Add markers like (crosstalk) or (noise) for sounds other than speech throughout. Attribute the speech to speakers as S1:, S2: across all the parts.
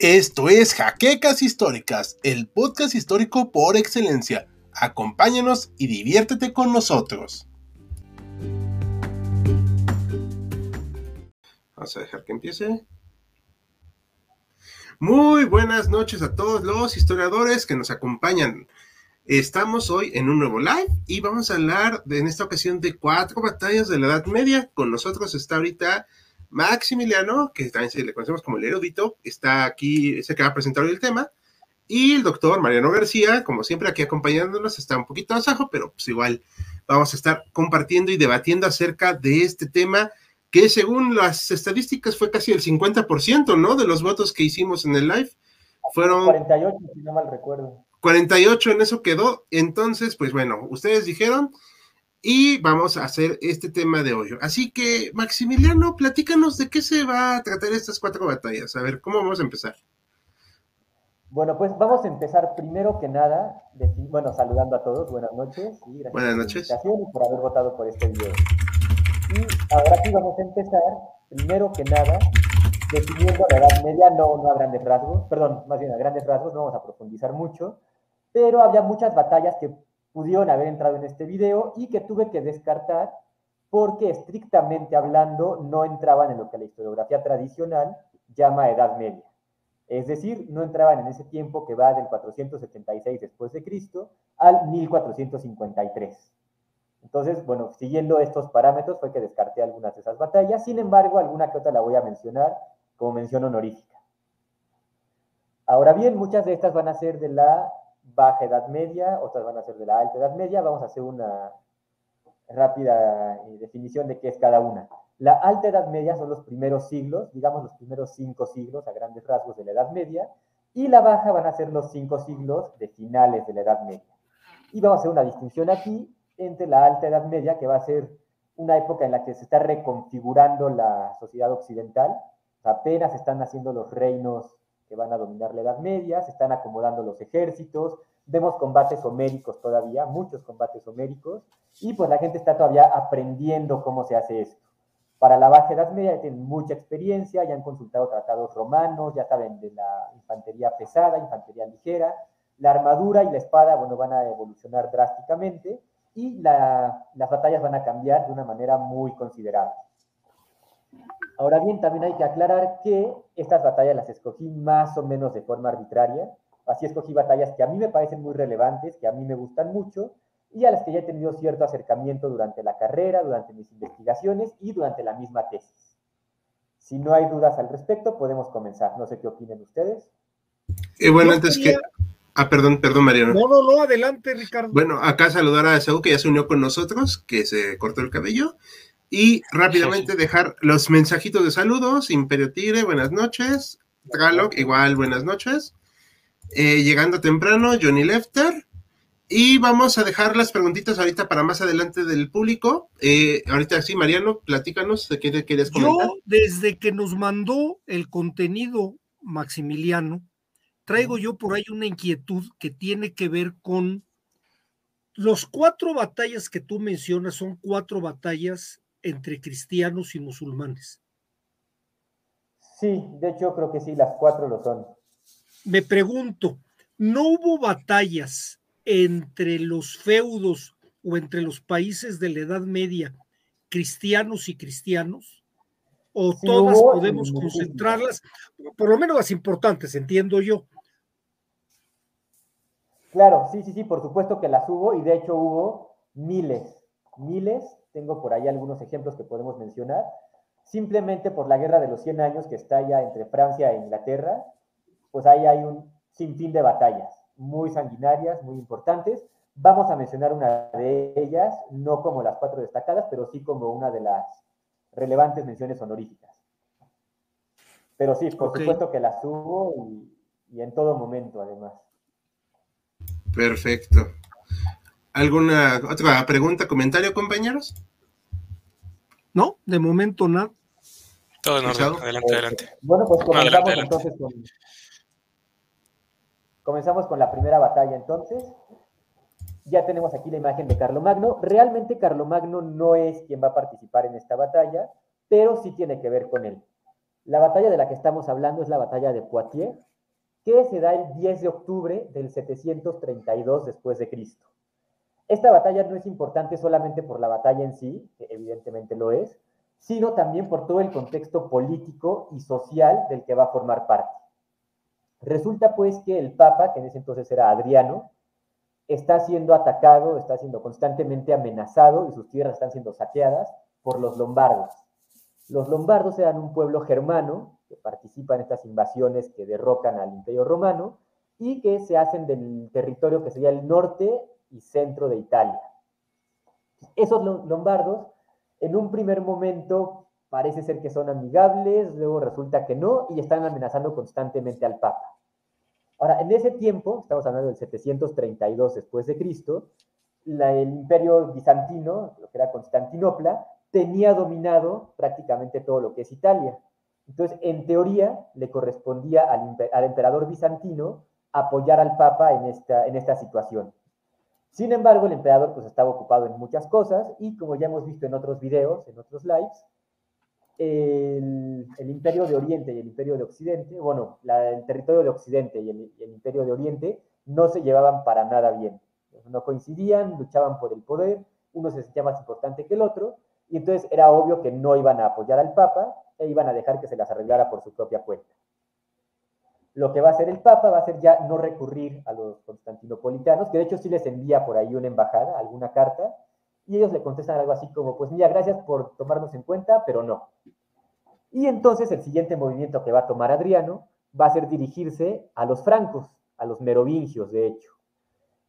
S1: Esto es Jaquecas Históricas, el podcast histórico por excelencia. Acompáñanos y diviértete con nosotros. Vamos a dejar que empiece. Muy buenas noches a todos los historiadores que nos acompañan. Estamos hoy en un nuevo live y vamos a hablar de, en esta ocasión de cuatro batallas de la Edad Media. Con nosotros está ahorita Maximiliano, que también se le conocemos como el erudito, está aquí, se que va a presentar hoy el tema. Y el doctor Mariano García, como siempre, aquí acompañándonos, está un poquito más pero pues igual vamos a estar compartiendo y debatiendo acerca de este tema que según las estadísticas fue casi el 50%, ¿no? De los votos que hicimos en el live. Fueron
S2: 48, si no mal recuerdo.
S1: 48 en eso quedó. Entonces, pues bueno, ustedes dijeron, y vamos a hacer este tema de hoy. Así que, Maximiliano, platícanos de qué se va a tratar estas cuatro batallas. A ver, ¿cómo vamos a empezar?
S2: Bueno, pues vamos a empezar primero que nada, bueno, saludando a todos, buenas noches.
S1: Y gracias buenas noches.
S2: Por, por haber votado por este video. Y ahora sí vamos a empezar, primero que nada, definiendo la Edad Media, no, no a grandes rasgos, perdón, más bien a grandes rasgos, no vamos a profundizar mucho, pero había muchas batallas que pudieron haber entrado en este video y que tuve que descartar porque estrictamente hablando no entraban en lo que la historiografía tradicional llama Edad Media. Es decir, no entraban en ese tiempo que va del 476 después de Cristo al 1453. Entonces, bueno, siguiendo estos parámetros fue que descarté algunas de esas batallas, sin embargo, alguna que otra la voy a mencionar como mención honorífica. Ahora bien, muchas de estas van a ser de la baja edad media, otras van a ser de la alta edad media. Vamos a hacer una rápida eh, definición de qué es cada una. La alta edad media son los primeros siglos, digamos los primeros cinco siglos a grandes rasgos de la edad media, y la baja van a ser los cinco siglos de finales de la edad media. Y vamos a hacer una distinción aquí entre la alta edad media, que va a ser una época en la que se está reconfigurando la sociedad occidental, apenas están haciendo los reinos que van a dominar la Edad Media, se están acomodando los ejércitos, vemos combates homéricos todavía, muchos combates homéricos, y pues la gente está todavía aprendiendo cómo se hace esto. Para la Baja Edad Media ya tienen mucha experiencia, ya han consultado tratados romanos, ya saben de la infantería pesada, infantería ligera, la armadura y la espada, bueno, van a evolucionar drásticamente y las batallas van a cambiar de una manera muy considerable. Ahora bien, también hay que aclarar que estas batallas las escogí más o menos de forma arbitraria. Así escogí batallas que a mí me parecen muy relevantes, que a mí me gustan mucho y a las que ya he tenido cierto acercamiento durante la carrera, durante mis investigaciones y durante la misma tesis. Si no hay dudas al respecto, podemos comenzar. No sé qué opinen ustedes.
S1: Eh, bueno, antes que... Ah, perdón, perdón, Mariano.
S3: No, no, no, adelante, Ricardo.
S1: Bueno, acá saludar a Saúl, que ya se unió con nosotros, que se cortó el cabello. Y rápidamente dejar los mensajitos de saludos. Imperio Tigre, buenas noches. Traloc, igual, buenas noches. Eh, llegando temprano, Johnny Lefter. Y vamos a dejar las preguntitas ahorita para más adelante del público. Eh, ahorita sí, Mariano, platícanos de qué querías comentar.
S3: Yo, desde que nos mandó el contenido Maximiliano, traigo yo por ahí una inquietud que tiene que ver con los cuatro batallas que tú mencionas, son cuatro batallas entre cristianos y musulmanes.
S2: Sí, de hecho creo que sí, las cuatro lo son.
S3: Me pregunto, ¿no hubo batallas entre los feudos o entre los países de la Edad Media, cristianos y cristianos? ¿O todas podemos concentrarlas, por lo menos las importantes, entiendo yo?
S2: Claro, sí, sí, sí, por supuesto que las hubo y de hecho hubo miles, miles tengo por ahí algunos ejemplos que podemos mencionar. Simplemente por la guerra de los 100 años que está ya entre Francia e Inglaterra, pues ahí hay un sinfín de batallas muy sanguinarias, muy importantes. Vamos a mencionar una de ellas, no como las cuatro destacadas, pero sí como una de las relevantes menciones honoríficas. Pero sí, por supuesto que las hubo y, y en todo momento, además.
S1: Perfecto. ¿Alguna otra pregunta, comentario, compañeros?
S3: No, de momento nada.
S4: Todo en orden. Adelante, adelante.
S2: Bueno, pues comenzamos entonces con. Comenzamos con la primera batalla entonces. Ya tenemos aquí la imagen de Carlomagno. Realmente Carlomagno no es quien va a participar en esta batalla, pero sí tiene que ver con él. La batalla de la que estamos hablando es la batalla de Poitiers, que se da el 10 de octubre del 732 después de Cristo. Esta batalla no es importante solamente por la batalla en sí, que evidentemente lo es, sino también por todo el contexto político y social del que va a formar parte. Resulta pues que el Papa, que en ese entonces era Adriano, está siendo atacado, está siendo constantemente amenazado y sus tierras están siendo saqueadas por los lombardos. Los lombardos eran un pueblo germano que participa en estas invasiones que derrocan al imperio romano y que se hacen del territorio que sería el norte y centro de Italia. Esos lombardos, en un primer momento, parece ser que son amigables, luego resulta que no, y están amenazando constantemente al Papa. Ahora, en ese tiempo, estamos hablando del 732 después de Cristo, el imperio bizantino, lo que era Constantinopla, tenía dominado prácticamente todo lo que es Italia. Entonces, en teoría, le correspondía al, emperador bizantino apoyar al Papa en esta, situación. Sin embargo, el emperador pues estaba ocupado en muchas cosas y como ya hemos visto en otros videos, en otros lives, el, imperio de Oriente y el imperio de Occidente, bueno, el territorio de Occidente y el, el, imperio de Oriente no se llevaban para nada bien. No coincidían, luchaban por el poder, uno se sentía más importante que el otro, y entonces era obvio que no iban a apoyar al Papa e iban a dejar que se las arreglara por su propia cuenta lo que va a hacer el Papa va a ser ya no recurrir a los constantinopolitanos, que de hecho sí les envía por ahí una embajada, alguna carta, y ellos le contestan algo así como, pues mira, gracias por tomarnos en cuenta, pero no. Y entonces el siguiente movimiento que va a tomar Adriano va a ser dirigirse a los francos, a los merovingios, de hecho.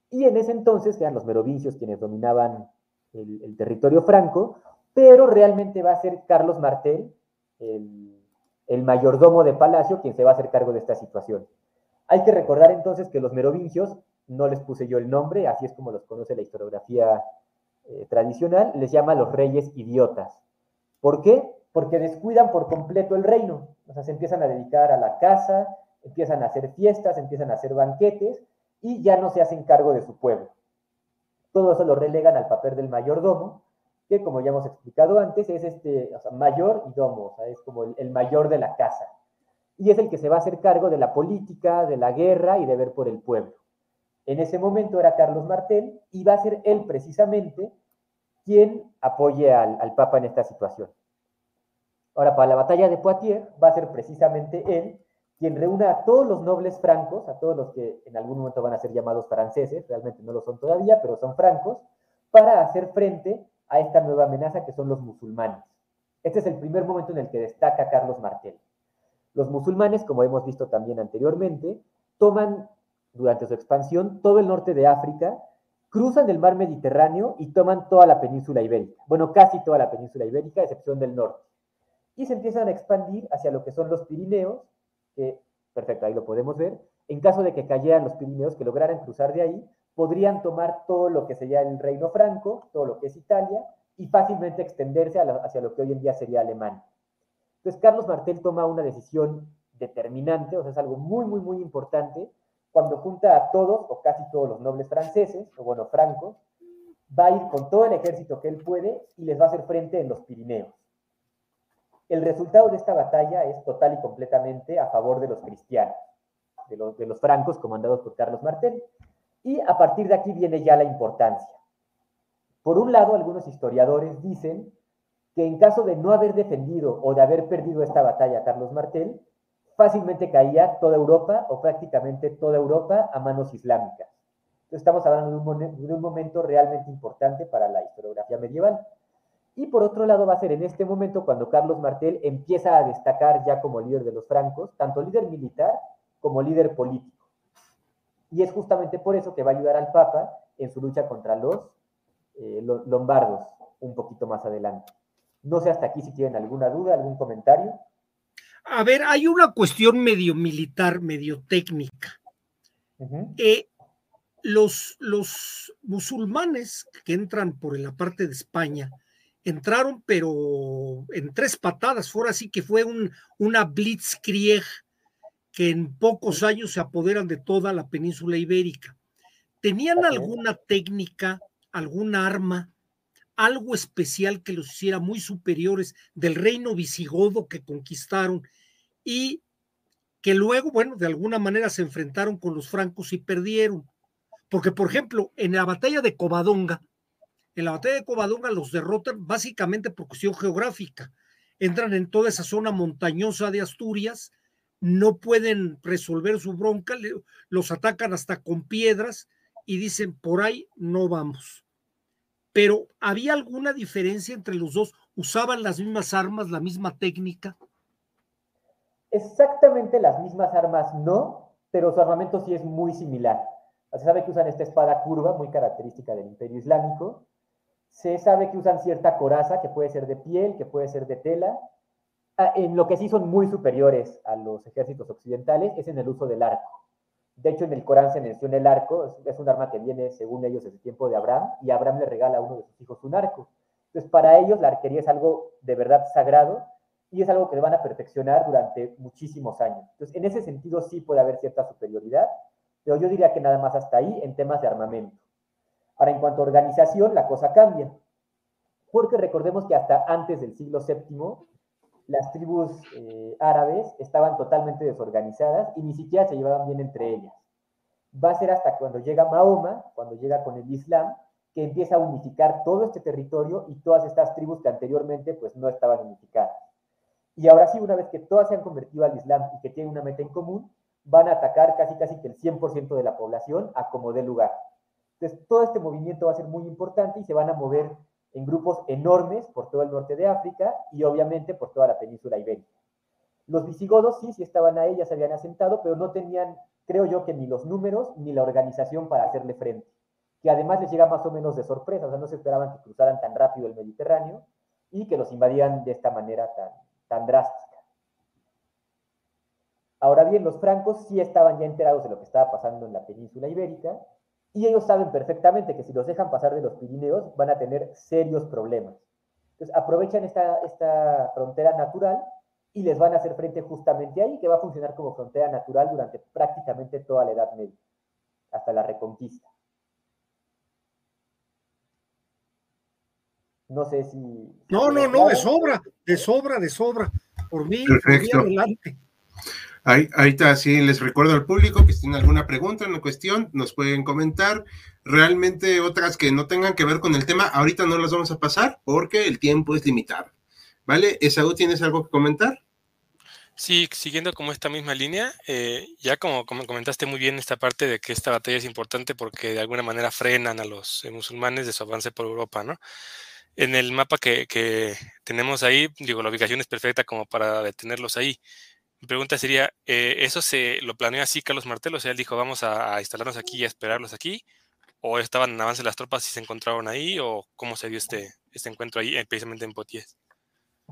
S2: Y en ese entonces eran los merovingios quienes dominaban el, el territorio franco, pero realmente va a ser Carlos Martel, el el mayordomo de palacio quien se va a hacer cargo de esta situación. Hay que recordar entonces que los merovingios, no les puse yo el nombre, así es como los conoce la historiografía eh, tradicional, les llama los reyes idiotas. ¿Por qué? Porque descuidan por completo el reino. O sea, se empiezan a dedicar a la casa, empiezan a hacer fiestas, empiezan a hacer banquetes y ya no se hacen cargo de su pueblo. Todo eso lo relegan al papel del mayordomo, que como ya hemos explicado antes, es este mayor y domo, o es como el, mayor de la casa. Y es el que se va a hacer cargo de la política, de la guerra y de ver por el pueblo. En ese momento era Carlos Martel y va a ser él precisamente quien apoye al, al Papa en esta situación. Ahora, para la batalla de Poitiers va a ser precisamente él quien reúna a todos los nobles francos, a todos los que en algún momento van a ser llamados franceses, realmente no lo son todavía, pero son francos, para hacer frente a esta nueva amenaza que son los musulmanes. Este es el primer momento en el que destaca Carlos Martel. Los musulmanes, como hemos visto también anteriormente, toman durante su expansión todo el norte de África, cruzan el mar Mediterráneo y toman toda la península ibérica. Bueno, casi toda la península ibérica, excepción del norte. Y se empiezan a expandir hacia lo que son los Pirineos, que, perfecto, ahí lo podemos ver. En caso de que cayeran los Pirineos, que lograran cruzar de ahí, podrían tomar todo lo que sería el reino franco, todo lo que es Italia, y fácilmente extenderse hacia lo que hoy en día sería Alemania. Entonces, Carlos Martel toma una decisión determinante, o sea, es algo muy, muy, muy importante, cuando junta a todos, o casi todos los nobles franceses, o bueno, francos, va a ir con todo el ejército que él puede y les va a hacer frente en los Pirineos. El resultado de esta batalla es total y completamente a favor de los cristianos, de los, de los francos comandados por Carlos Martel. Y a partir de aquí viene ya la importancia. Por un lado, algunos historiadores dicen que en caso de no haber defendido o de haber perdido esta batalla Carlos Martel, fácilmente caía toda Europa o prácticamente toda Europa a manos islámicas. Entonces estamos hablando de un, de un momento realmente importante para la historiografía medieval. Y por otro lado va a ser en este momento cuando Carlos Martel empieza a destacar ya como líder de los francos, tanto líder militar como líder político. Y es justamente por eso que va a ayudar al Papa en su lucha contra los eh, lombardos un poquito más adelante. No sé hasta aquí si tienen alguna duda, algún comentario.
S3: A ver, hay una cuestión medio militar, medio técnica. Eh, los, los musulmanes que entran por la parte de España entraron, pero en tres patadas, fue así que fue un, una blitzkrieg que en pocos años se apoderan de toda la península ibérica. ¿Tenían alguna técnica, alguna arma, algo especial que los hiciera muy superiores del reino visigodo que conquistaron y que luego, bueno, de alguna manera se enfrentaron con los francos y perdieron. Porque, por ejemplo, en la batalla de Covadonga, en la batalla de Covadonga los derrotan básicamente por cuestión geográfica. Entran en toda esa zona montañosa de Asturias, no pueden resolver su bronca, los atacan hasta con piedras y dicen, por ahí no vamos. Pero ¿había alguna diferencia entre los dos? ¿Usaban las mismas armas, la misma técnica?
S2: Exactamente las mismas armas no, pero su armamento sí es muy similar. Se sabe que usan esta espada curva, muy característica del Imperio Islámico. Se sabe que usan cierta coraza, que puede ser de piel, que puede ser de tela. Ah, en lo que sí son muy superiores a los ejércitos occidentales es en el uso del arco. De hecho, en el Corán se menciona el arco, es un arma que viene, según ellos, desde el tiempo de Abraham, y Abraham le regala a uno de sus hijos un arco. Entonces, para ellos la arquería es algo de verdad sagrado y es algo que van a perfeccionar durante muchísimos años. Entonces, en ese sentido sí puede haber cierta superioridad, pero yo diría que nada más hasta ahí en temas de armamento. Ahora, en cuanto a organización, la cosa cambia, porque recordemos que hasta antes del siglo VII, las tribus eh, árabes estaban totalmente desorganizadas y ni siquiera se llevaban bien entre ellas. Va a ser hasta cuando llega Mahoma, cuando llega con el Islam, que empieza a unificar todo este territorio y todas estas tribus que anteriormente pues no estaban unificadas. Y ahora sí, una vez que todas se han convertido al Islam y que tienen una meta en común, van a atacar casi casi que el 100% de la población a como dé lugar. Entonces, todo este movimiento va a ser muy importante y se van a mover en grupos enormes por todo el norte de África y obviamente por toda la península ibérica. Los visigodos sí, sí estaban ahí, ya se habían asentado, pero no tenían, creo yo, que ni los números ni la organización para hacerle frente, que además les llega más o menos de sorpresa, o sea, no se esperaban que cruzaran tan rápido el Mediterráneo y que los invadían de esta manera tan, tan drástica. Ahora bien, los francos sí estaban ya enterados de lo que estaba pasando en la península ibérica y ellos saben perfectamente que si los dejan pasar de los Pirineos van a tener serios problemas. Entonces aprovechan esta, esta frontera natural y les van a hacer frente justamente ahí, que va a funcionar como frontera natural durante prácticamente toda la Edad Media, hasta la Reconquista. No sé si...
S3: No, no, no, de sobra, de sobra, de sobra. Por mí, Perfecto. Por mí adelante.
S1: Ahí, está, sí, les recuerdo al público que si tienen alguna pregunta, una cuestión, nos pueden comentar. Realmente otras que no tengan que ver con el tema, ahorita no las vamos a pasar porque el tiempo es limitado. ¿Vale? Esaú, ¿tienes algo que comentar?
S4: Sí, siguiendo como esta misma línea, eh, ya como, como, comentaste muy bien esta parte de que esta batalla es importante porque de alguna manera frenan a los eh, musulmanes de su avance por Europa, ¿no? En el mapa que, que tenemos ahí, digo, la ubicación es perfecta como para detenerlos ahí. Mi pregunta sería, eh, ¿eso se lo planeó así Carlos Martel? O sea, él dijo, vamos a, instalarnos aquí y a esperarlos aquí. ¿O estaban en avance las tropas y se encontraron ahí? ¿O cómo se dio este, este encuentro ahí, precisamente en Poitiers?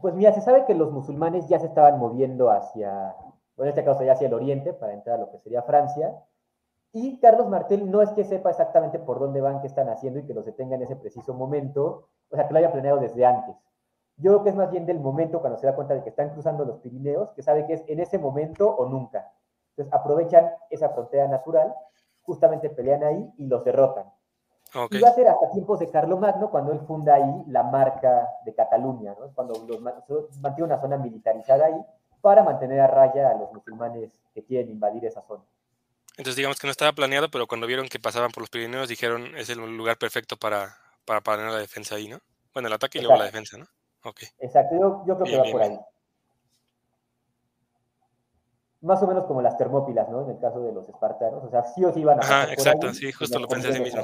S2: Pues mira, se sabe que los musulmanes ya se estaban moviendo hacia, en este caso ya hacia el oriente, para entrar a lo que sería Francia. Y Carlos Martel no es que sepa exactamente por dónde van, qué están haciendo y que los detenga en ese preciso momento, o sea, que lo haya planeado desde antes. Yo creo que es más bien del momento cuando se da cuenta de que están cruzando los Pirineos, que sabe que es en ese momento o nunca. Entonces aprovechan esa frontera natural, justamente pelean ahí y los derrotan. Y va a ser hasta tiempos de Carlomagno cuando él funda ahí la marca de Cataluña, ¿no? cuando los, mantiene una zona militarizada ahí para mantener a raya a los musulmanes que quieren invadir esa zona.
S4: Entonces digamos que no estaba planeado, pero cuando vieron que pasaban por los Pirineos dijeron es el lugar perfecto para, para la defensa ahí, ¿no? Bueno, el ataque y luego la defensa, ¿no?
S2: Exacto, yo, creo que va por ahí. Más o menos como las termópilas, ¿no? En el caso de los espartanos. O sea, sí o sí iban a.
S4: Ajá, exacto, sí, justo lo pensé así mismo.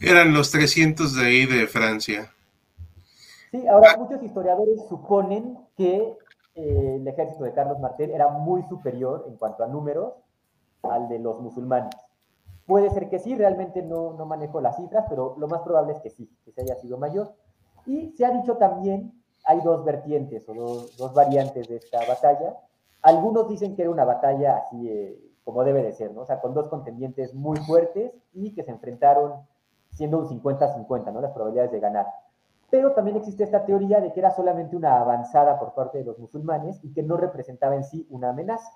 S1: Eran los 300 de ahí de Francia.
S2: Sí, ahora muchos historiadores suponen que eh, el ejército de Carlos Martel era muy superior en cuanto a números al de los musulmanes. Puede ser que sí, realmente no, no manejo las cifras, pero lo más probable es que sí, que se haya sido mayor. Y se ha dicho también, hay dos vertientes o dos, variantes de esta batalla. Algunos dicen que era una batalla así eh, como debe de ser, ¿no? O sea, con dos contendientes muy fuertes y que se enfrentaron siendo un 50-50, ¿no? Las probabilidades de ganar. Pero también existe esta teoría de que era solamente una avanzada por parte de los musulmanes y que no representaba en sí una amenaza.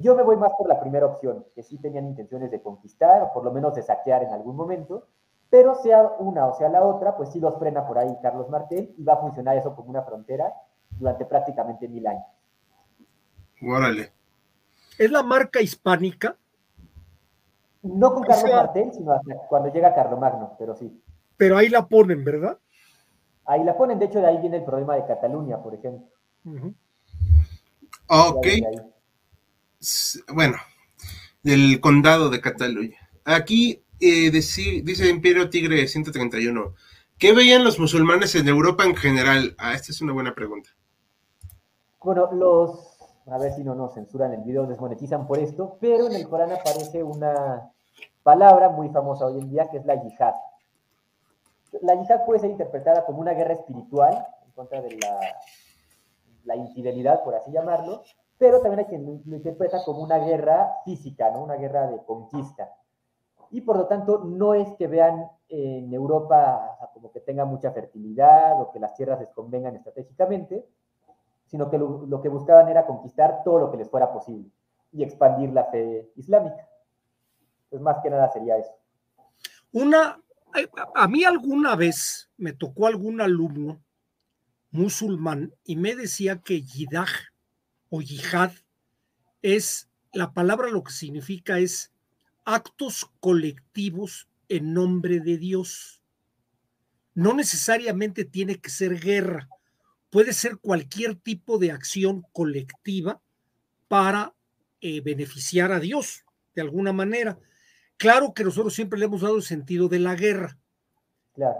S2: Yo me voy más por la primera opción, que sí tenían intenciones de conquistar o por lo menos de saquear en algún momento, pero sea una o sea la otra, pues sí los frena por ahí Carlos Martel y va a funcionar eso como una frontera durante prácticamente mil años.
S1: Órale.
S3: ¿Es la marca hispánica?
S2: No con Carlos Martel, sino cuando llega Carlomagno, pero sí.
S3: Pero ahí la ponen, ¿verdad?
S2: Ahí la ponen, de hecho de ahí viene el problema de Cataluña, por ejemplo.
S1: Ok. Bueno, del condado de Cataluña. Aquí eh, dice Imperio Tigre 131. ¿Qué veían los musulmanes en Europa en general? Ah, esta es una buena pregunta.
S2: Bueno, los, a ver si no nos censuran el video, desmonetizan por esto, pero en el Corán aparece una palabra muy famosa hoy en día que es la yihad. La yihad puede ser interpretada como una guerra espiritual en contra de la, la infidelidad, por así llamarlo, pero también hay quien lo interpreta como una guerra física, ¿no? una guerra de conquista. Y por lo tanto, no es que vean en Europa como que tenga mucha fertilidad o que las tierras les convengan estratégicamente, sino que lo, que buscaban era conquistar todo lo que les fuera posible y expandir la fe islámica. Pues más que nada sería eso.
S3: Una, a mí alguna vez me tocó algún alumno musulmán y me decía que yidah o yihad es, la palabra lo que significa es actos colectivos en nombre de Dios. No necesariamente tiene que ser guerra, puede ser cualquier tipo de acción colectiva para eh, beneficiar a Dios de alguna manera. Claro que nosotros siempre le hemos dado el sentido de la guerra.
S2: Claro.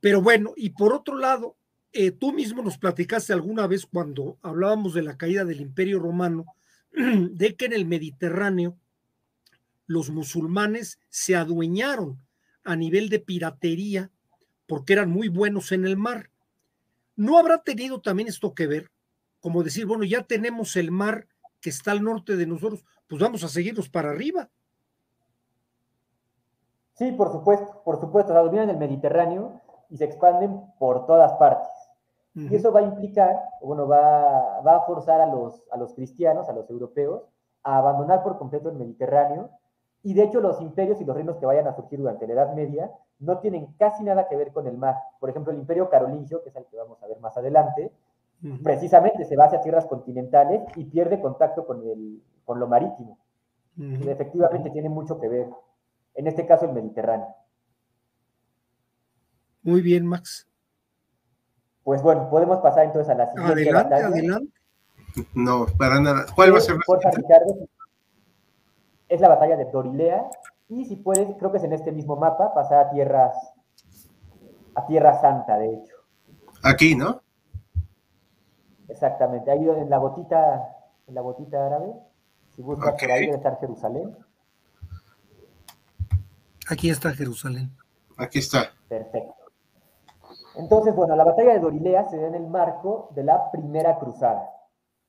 S3: Pero bueno, y por otro lado, eh, tú mismo nos platicaste alguna vez cuando hablábamos de la caída del Imperio Romano, (clears throat) de que en el Mediterráneo los musulmanes se adueñaron a nivel de piratería porque eran muy buenos en el mar. ¿No habrá tenido también esto que ver? Como decir, bueno, ya tenemos el mar que está al norte de nosotros, pues vamos a seguirnos para arriba.
S2: Sí, por supuesto, por supuesto, la dominan el Mediterráneo y se expanden por todas partes. Y eso va a implicar, bueno, va, va, a forzar a los, a los cristianos, a los europeos, a abandonar por completo el Mediterráneo. Y de hecho los imperios y los reinos que vayan a surgir durante la Edad Media no tienen casi nada que ver con el mar. Por ejemplo, el imperio carolingio, que es el que vamos a ver más adelante, precisamente se va hacia tierras continentales y pierde contacto con, el, con lo marítimo. efectivamente tiene mucho que ver. En este caso, el Mediterráneo.
S3: Muy bien, Max.
S2: Pues bueno, podemos pasar entonces a la siguiente
S3: adelante, Adelante.
S1: No, para nada. ¿Cuál va a ser?
S2: Es la batalla de Dorilea, y si puedes, creo que es en este mismo mapa, pasar a tierras, a Tierra Santa, de hecho.
S1: Aquí, ¿no?
S2: Exactamente, ahí en la botita, en la botita árabe, si buscas por ahí debe estar Jerusalén.
S3: Aquí está Jerusalén.
S1: Aquí está.
S2: Perfecto. Entonces, bueno, la batalla de Dorilea se da en el marco de la primera cruzada.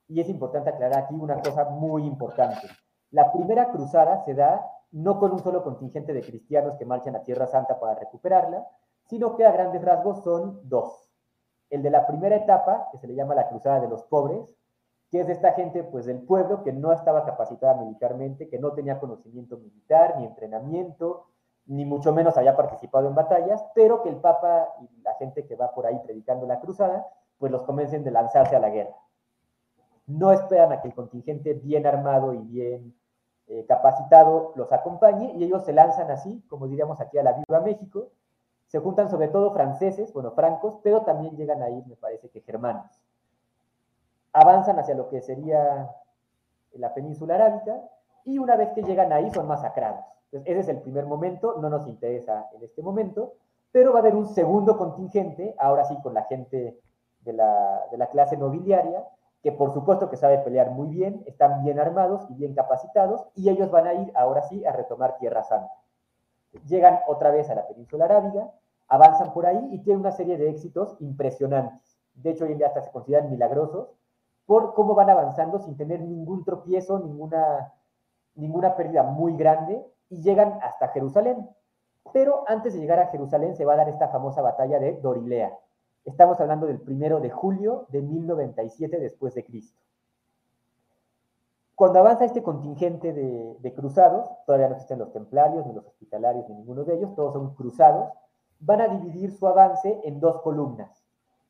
S2: Y es importante aclarar aquí una cosa muy importante. La primera cruzada se da no con un solo contingente de cristianos que marchan a Tierra Santa para recuperarla, sino que a grandes rasgos son dos. El de la primera etapa, que se le llama la Cruzada de los Pobres, que es de esta gente pues del pueblo que no estaba capacitada militarmente, que no tenía conocimiento militar ni entrenamiento, ni mucho menos había participado en batallas, pero que el Papa y la gente que va por ahí predicando la cruzada, pues los convencen de lanzarse a la guerra. No esperan a que el contingente bien armado y bien eh, capacitado los acompañe y ellos se lanzan así, como diríamos aquí a la Viva México. Se juntan sobre todo franceses, bueno, francos, pero también llegan ahí, me parece que germanos. Avanzan hacia lo que sería la península arábica y una vez que llegan ahí son masacrados. Entonces, ese es el primer momento, no nos interesa en este momento, pero va a haber un segundo contingente, ahora sí con la gente de la, de la clase nobiliaria, que por supuesto que sabe pelear muy bien, están bien armados y bien capacitados, y ellos van a ir ahora sí a retomar Tierra Santa. Llegan otra vez a la península arábiga, avanzan por ahí y tienen una serie de éxitos impresionantes. De hecho, hoy en día hasta se consideran milagrosos por cómo van avanzando sin tener ningún tropiezo, ninguna, ninguna pérdida muy grande, y llegan hasta Jerusalén. Pero antes de llegar a Jerusalén se va a dar esta famosa batalla de Dorilea, Estamos hablando del primero de julio de 1097 después de Cristo. Cuando avanza este contingente de, cruzados, todavía no existen los templarios, ni los hospitalarios, ni ninguno de ellos, todos son cruzados, van a dividir su avance en dos columnas,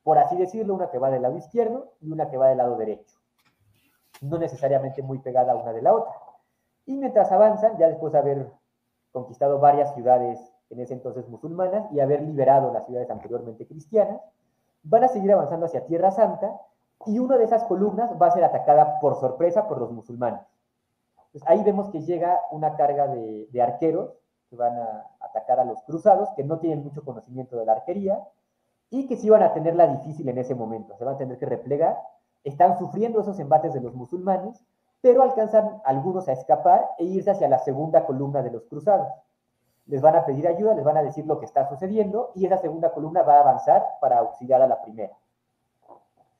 S2: por así decirlo, una que va del lado izquierdo y una que va del lado derecho. no necesariamente muy pegada una de la otra. Y mientras avanzan, ya después de haber conquistado varias ciudades en ese entonces musulmanas y haber liberado las ciudades anteriormente cristianas, van a seguir avanzando hacia Tierra Santa y una de esas columnas va a ser atacada por sorpresa por los musulmanes. ahí vemos que llega una carga de, de arqueros que van a atacar a los cruzados, que no tienen mucho conocimiento de la arquería y que sí van a tenerla difícil en ese momento, se van a tener que replegar, están sufriendo esos embates de los musulmanes, pero alcanzan algunos a escapar e irse hacia la segunda columna de los cruzados. Les van a pedir ayuda, les van a decir lo que está sucediendo y esa segunda columna va a avanzar para auxiliar a la primera.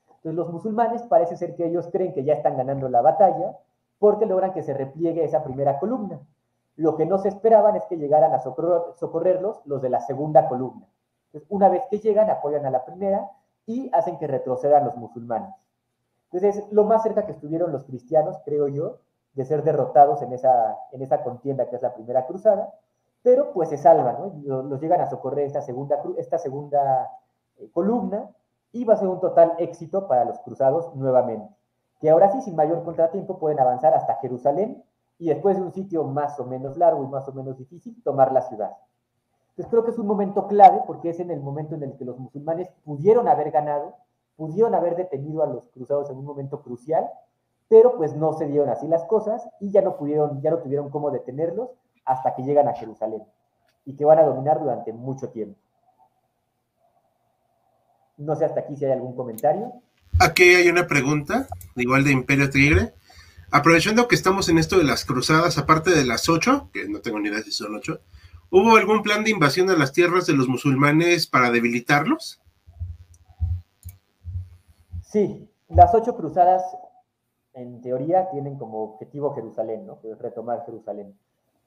S2: Entonces los musulmanes parece ser que ellos creen que ya están ganando la batalla porque logran que se repliegue esa primera columna. Lo que no se esperaban es que llegaran a socorrerlos los de la segunda columna. Entonces, una vez que llegan, apoyan a la primera y hacen que retrocedan los musulmanes. Entonces, lo más cerca que estuvieron los cristianos, creo yo, de ser derrotados en esa, en esa contienda que es la primera cruzada, pero pues se salvan, ¿no? Los, llegan a socorrer esta segunda, esta segunda eh, columna y va a ser un total éxito para los cruzados nuevamente, que ahora sí, sin mayor contratiempo, pueden avanzar hasta Jerusalén y después de un sitio más o menos largo y más o menos difícil, tomar la ciudad. Entonces creo que es un momento clave porque es en el momento en el que los musulmanes pudieron haber ganado, pudieron haber detenido a los cruzados en un momento crucial, pero pues no se dieron así las cosas y ya no pudieron, ya no tuvieron cómo detenerlos hasta que llegan a Jerusalén y que van a dominar durante mucho tiempo. No sé hasta aquí si hay algún comentario.
S1: Aquí hay una pregunta, igual de Imperio Tigre. Aprovechando que estamos en esto de las cruzadas, aparte de las ocho, que no tengo ni idea si son ocho, ¿hubo algún plan de invasión a las tierras de los musulmanes para debilitarlos?
S2: Sí, las ocho cruzadas, en teoría, tienen como objetivo Jerusalén, ¿no? retomar Jerusalén.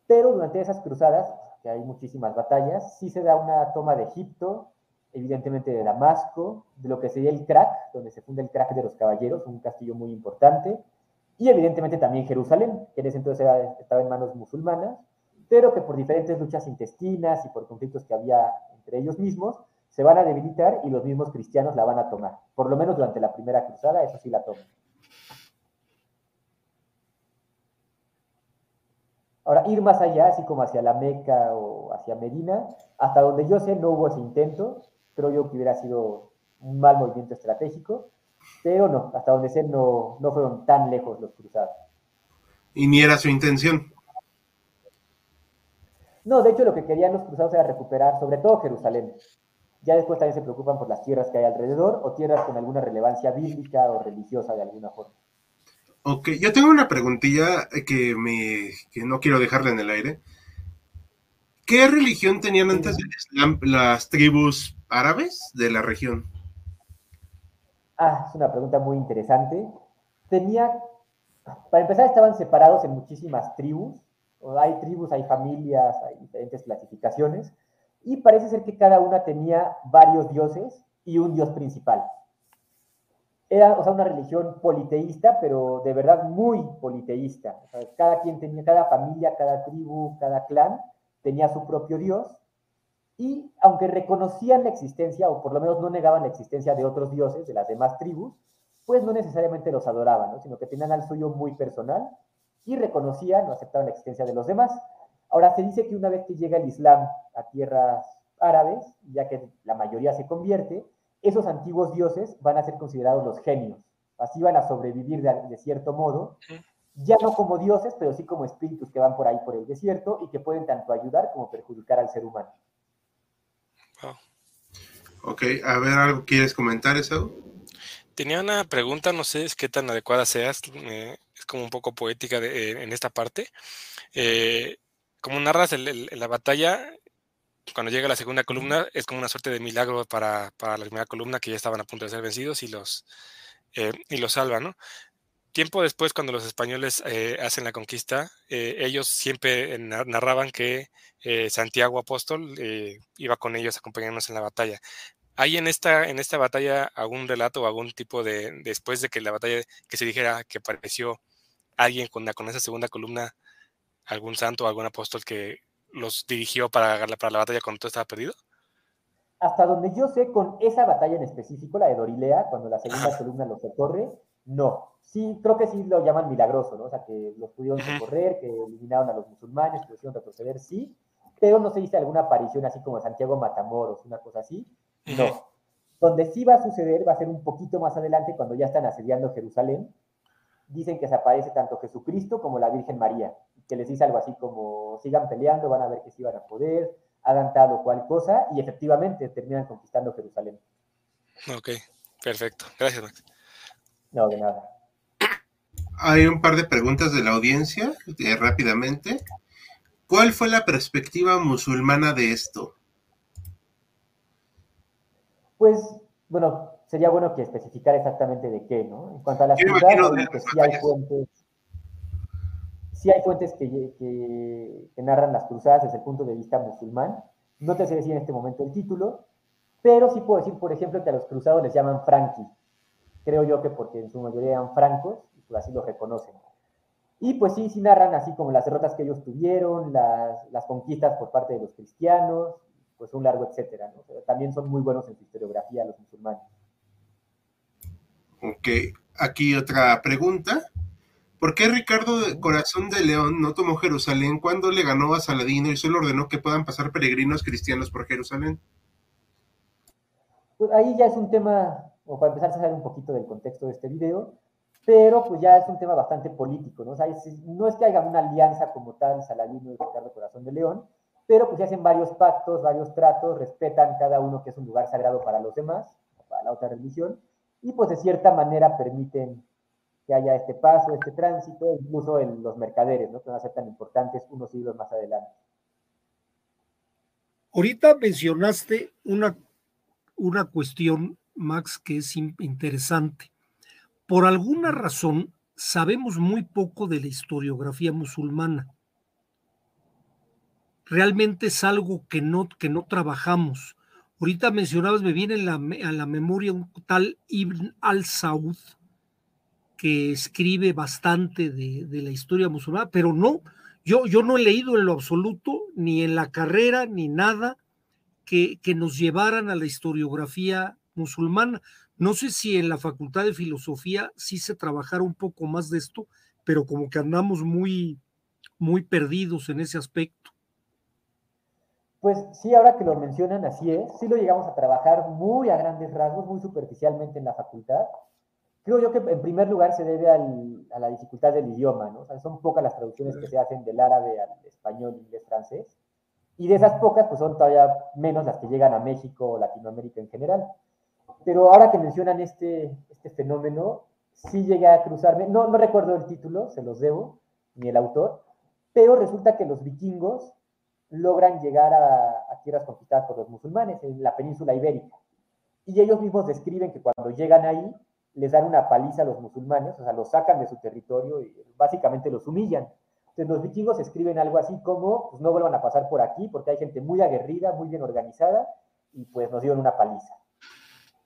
S2: Pero durante esas cruzadas, que hay muchísimas batallas, sí se da una toma de Egipto, evidentemente de Damasco, de lo que sería el crack, donde se funda el crack de los caballeros, un castillo muy importante, y evidentemente también Jerusalén, que en ese entonces estaba en manos musulmanas, pero que por diferentes luchas intestinas y por conflictos que había entre ellos mismos, se van a debilitar y los mismos cristianos la van a tomar. Por lo menos durante la primera cruzada, eso sí la toman. Ahora, ir más allá, así como hacia la Meca o hacia Medina, hasta donde yo sé no hubo ese intento, creo yo que hubiera sido un mal movimiento estratégico, pero no, hasta donde sé no, no fueron tan lejos los cruzados.
S1: ¿Y ni era su intención?
S2: No, de hecho lo que querían los cruzados era recuperar sobre todo Jerusalén. Ya después también se preocupan por las tierras que hay alrededor o tierras con alguna relevancia bíblica o religiosa de alguna forma.
S1: Ok, yo tengo una preguntilla que, me, que no quiero dejarla en el aire. ¿Qué religión tenían antes del Islam las tribus árabes de la región?
S2: Ah, es una pregunta muy interesante. Tenía, para empezar, estaban separados en muchísimas tribus. Hay tribus, hay familias, hay diferentes clasificaciones. Y parece ser que cada una tenía varios dioses y un dios principal. Era, o sea, una religión politeísta, pero de verdad muy politeísta. cada quien tenía, cada familia, cada tribu, cada clan tenía su propio dios y aunque reconocían la existencia, o por lo menos no negaban la existencia de otros dioses, de las demás tribus, pues no necesariamente los adoraban, sino que tenían al suyo muy personal y reconocían o aceptaban la existencia de los demás. Ahora se dice que una vez que llega el Islam a tierras árabes, ya que la mayoría se convierte, esos antiguos dioses van a ser considerados los genios. Así van a sobrevivir de, cierto modo, ya no como dioses, pero sí como espíritus que van por ahí por el desierto y que pueden tanto ayudar como perjudicar al ser humano.
S1: Ok, a ver, ¿algo quieres comentar eso?
S4: Tenía una pregunta, no sé qué tan adecuada seas, es como un poco poética eh, en esta parte. Eh, como narras la batalla, cuando llega la segunda columna, es como una suerte de milagro para, la primera columna que ya estaban a punto de ser vencidos y los, eh, y los salvan, ¿no? Tiempo después, cuando los españoles hacen la conquista, ellos siempre narraban que Santiago Apóstol iba con ellos acompañándonos en la batalla. ¿Hay en esta, en esta batalla algún relato o algún tipo de, después de que la batalla, que se dijera que apareció alguien con, con esa segunda columna, algún santo o algún apóstol que los dirigió para, para la batalla cuando todo estaba perdido?
S2: Hasta donde yo sé, con esa batalla en específico, la de Dorilea, cuando la segunda columna los socorre, no. Sí, creo que sí lo llaman milagroso, ¿no? O sea, que los pudieron socorrer, que eliminaron a los musulmanes, que hicieron retroceder, sí, pero no se dice alguna aparición así como Santiago Matamoros, una cosa así, no. Donde sí va a suceder va a ser un poquito más adelante cuando ya están asediando Jerusalén. Dicen que se aparece tanto Jesucristo como la Virgen María, que les dice algo así como sigan peleando, van a ver que sí van a poder, hagan tal o cual cosa, y efectivamente terminan conquistando Jerusalén.
S4: Ok, perfecto. Gracias, Max.
S2: No, de nada.
S1: Hay un par de preguntas de la audiencia, eh, rápidamente. ¿Cuál fue la perspectiva musulmana de esto?
S2: Pues, bueno, sería bueno que especificar exactamente de qué, ¿no? En cuanto a las ciudades, que sí hay fuentes, sí hay fuentes que, narran las cruzadas desde el punto de vista musulmán. No te sé decir en este momento el título, pero sí puedo decir, por ejemplo, que a los cruzados les llaman franqui. Creo yo que porque en su mayoría eran francos, y pues así los reconocen. Y pues sí, sí narran así como las derrotas que ellos tuvieron, las, las conquistas por parte de los cristianos, pues un largo etcétera. también son muy buenos en su historiografía los musulmanes.
S1: Ok, aquí otra pregunta. ¿Por qué Ricardo Corazón de León no tomó Jerusalén cuando le ganó a Saladino y solo ordenó que puedan pasar peregrinos cristianos por Jerusalén?
S2: Pues ahí ya es un tema, o para empezar a saber un poquito del contexto de este video, pero pues ya es un tema bastante político, ¿no? O sea, no es que haya una alianza como tal Saladino y Ricardo Corazón de León, pero pues se hacen varios pactos, varios tratos, respetan cada uno que es un lugar sagrado para los demás, para la otra religión, y pues de cierta manera permiten que haya este paso, este tránsito, incluso en los mercaderes, ¿no? que van a ser tan importantes unos siglos más adelante.
S3: Ahorita mencionaste una, una cuestión, Max, que es interesante. Por alguna razón, sabemos muy poco de la historiografía musulmana realmente es algo que no, que no trabajamos. Ahorita mencionabas, me viene a la memoria un tal Ibn al-Saud, que escribe bastante de, la historia musulmana, pero no, yo, yo no he leído en lo absoluto, ni en la carrera, ni nada que, que nos llevaran a la historiografía musulmana. No sé si en la Facultad de Filosofía sí se trabajara un poco más de esto, pero como que andamos muy, muy perdidos en ese aspecto.
S2: Pues sí, ahora que lo mencionan, así es. Sí lo llegamos a trabajar muy a grandes rasgos, muy superficialmente en la facultad. Creo yo que en primer lugar se debe a la dificultad del idioma, ¿no? O sea, son pocas las traducciones que se hacen del árabe al español, inglés, francés. Y de esas pocas, pues son todavía menos las que llegan a México o Latinoamérica en general. Pero ahora que mencionan este, este fenómeno, sí llegué a cruzarme, no, no recuerdo el título, se los debo, ni el autor, pero resulta que los vikingos logran llegar a, tierras conquistadas por los musulmanes en la península ibérica. Y ellos mismos describen que cuando llegan ahí, les dan una paliza a los musulmanes, o sea, los sacan de su territorio y básicamente los humillan. Entonces los vikingos escriben algo así como, pues no vuelvan a pasar por aquí porque hay gente muy aguerrida, muy bien organizada y pues nos dieron una paliza.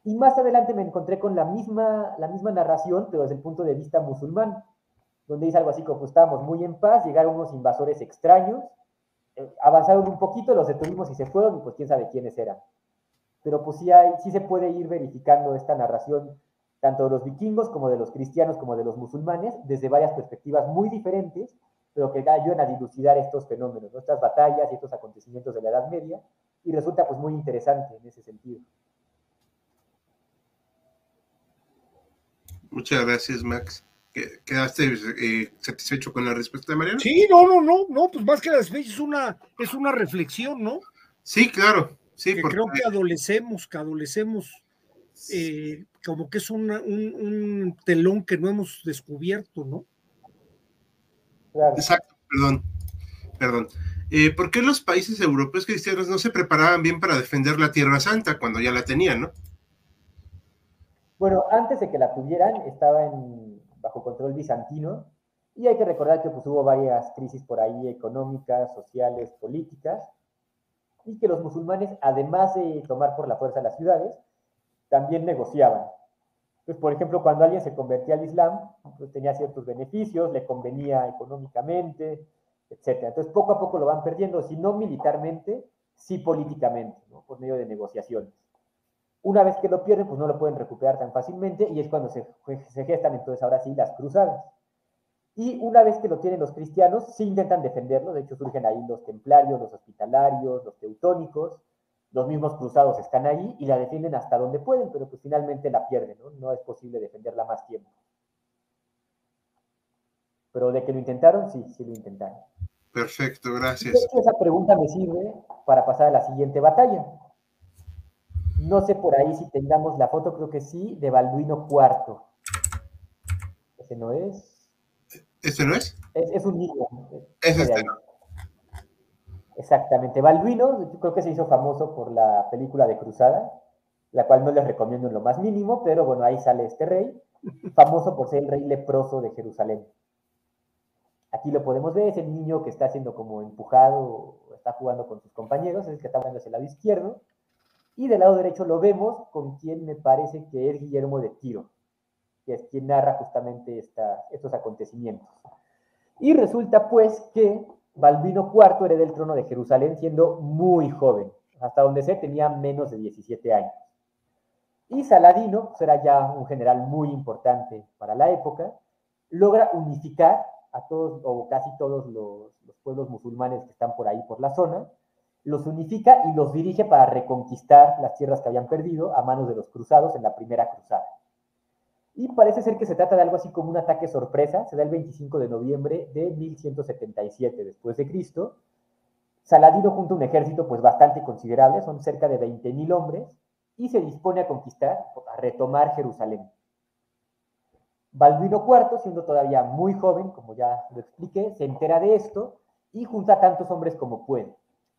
S2: Y más adelante me encontré con la misma, la misma narración, pero desde el punto de vista musulmán, donde dice algo así como, pues estábamos muy en paz, llegaron unos invasores extraños, eh, avanzaron un poquito, los detuvimos y se fueron, y pues quién sabe quiénes eran. Pero pues sí, hay, sí se puede ir verificando esta narración, tanto de los vikingos como de los cristianos, como de los musulmanes, desde varias perspectivas muy diferentes, pero que ayudan a dilucidar estos fenómenos, estas batallas y estos acontecimientos de la Edad Media, y resulta pues muy interesante en ese sentido.
S1: Muchas gracias, Max. ¿Quedaste eh, satisfecho con la respuesta de Mariano?
S3: Sí, no, no, no, no, pues más que la es una, es una reflexión, ¿no?
S1: Sí, claro, sí.
S3: porque... Creo que adolecemos, que adolecemos, eh, como que es un, telón que no hemos descubierto, ¿no?
S1: Exacto, perdón, perdón. Eh, ¿Por qué los países europeos cristianos no se preparaban bien para defender la Tierra Santa cuando ya la tenían, no?
S2: Bueno, antes de que la tuvieran, estaba en bajo control bizantino. Y hay que recordar que pues, hubo varias crisis por ahí económicas, sociales, políticas, y que los musulmanes, además de tomar por la fuerza las ciudades, también negociaban. Pues, por ejemplo, cuando alguien se convertía al Islam, pues tenía ciertos beneficios, le convenía económicamente, etc. Entonces, poco a poco lo van perdiendo, si no militarmente, sí políticamente, por medio de negociaciones. Una vez que lo pierden, pues no lo pueden recuperar tan fácilmente y es cuando se, se gestan entonces ahora sí las cruzadas. Y una vez que lo tienen los cristianos, sí intentan defenderlo, de hecho surgen ahí los templarios, los hospitalarios, los teutónicos, los mismos cruzados están ahí y la defienden hasta donde pueden, pero pues finalmente la pierden, ¿no? No es posible defenderla más tiempo. Pero de que lo intentaron, sí, sí lo intentaron.
S1: Perfecto, gracias.
S2: esa pregunta me sirve para pasar a la siguiente batalla. No sé por ahí si tengamos la foto, creo que sí, de Balduino IV. Ese no es.
S1: ¿Este no es?
S2: Es, un niño.
S1: Es este, ¿no?
S2: Exactamente. Balduino, creo que se hizo famoso por la película de Cruzada, la cual no les recomiendo en lo más mínimo, pero bueno, ahí sale este rey, (laughs) famoso por ser el rey leproso de Jerusalén. Aquí lo podemos ver, es el niño que está siendo como empujado, está jugando con sus compañeros, es el que está jugando hacia el lado izquierdo. Y del lado derecho lo vemos con quien me parece que es Guillermo de Tiro, que es quien narra justamente esta, estos acontecimientos. Y resulta pues que Balbino IV heredó el trono de Jerusalén siendo muy joven, hasta donde se tenía menos de 17 años. Y Saladino, era ya un general muy importante para la época, logra unificar a todos o casi todos los, pueblos musulmanes que están por ahí, por la zona, los unifica y los dirige para reconquistar las tierras que habían perdido a manos de los cruzados en la primera cruzada. Y parece ser que se trata de algo así como un ataque sorpresa, se da el 25 de noviembre de 1177 después de Cristo. Saladino junta un ejército pues bastante considerable, son cerca de 20.000 hombres, y se dispone a conquistar, a retomar Jerusalén. Balduino IV, siendo todavía muy joven, como ya lo expliqué, se entera de esto y junta tantos hombres como puede.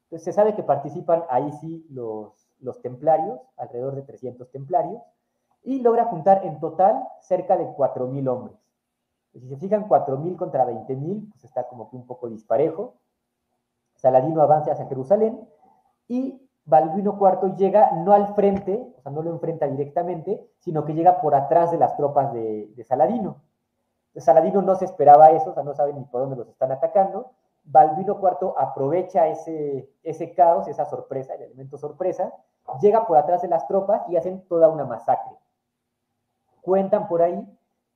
S2: Entonces se sabe que participan ahí sí los, los templarios, alrededor de 300 templarios, y logra juntar en total cerca de 4.000 hombres. Si se fijan, 4.000 contra 20.000, pues está como que un poco disparejo. Saladino avanza hacia Jerusalén y Balduino IV llega no al frente, o sea, no lo enfrenta directamente, sino que llega por atrás de las tropas de, Saladino. Saladino no se esperaba eso, o sea, no sabe ni por dónde los están atacando. Balduino IV aprovecha ese, ese caos, esa sorpresa, el elemento sorpresa, llega por atrás de las tropas y hacen toda una masacre. Cuentan por ahí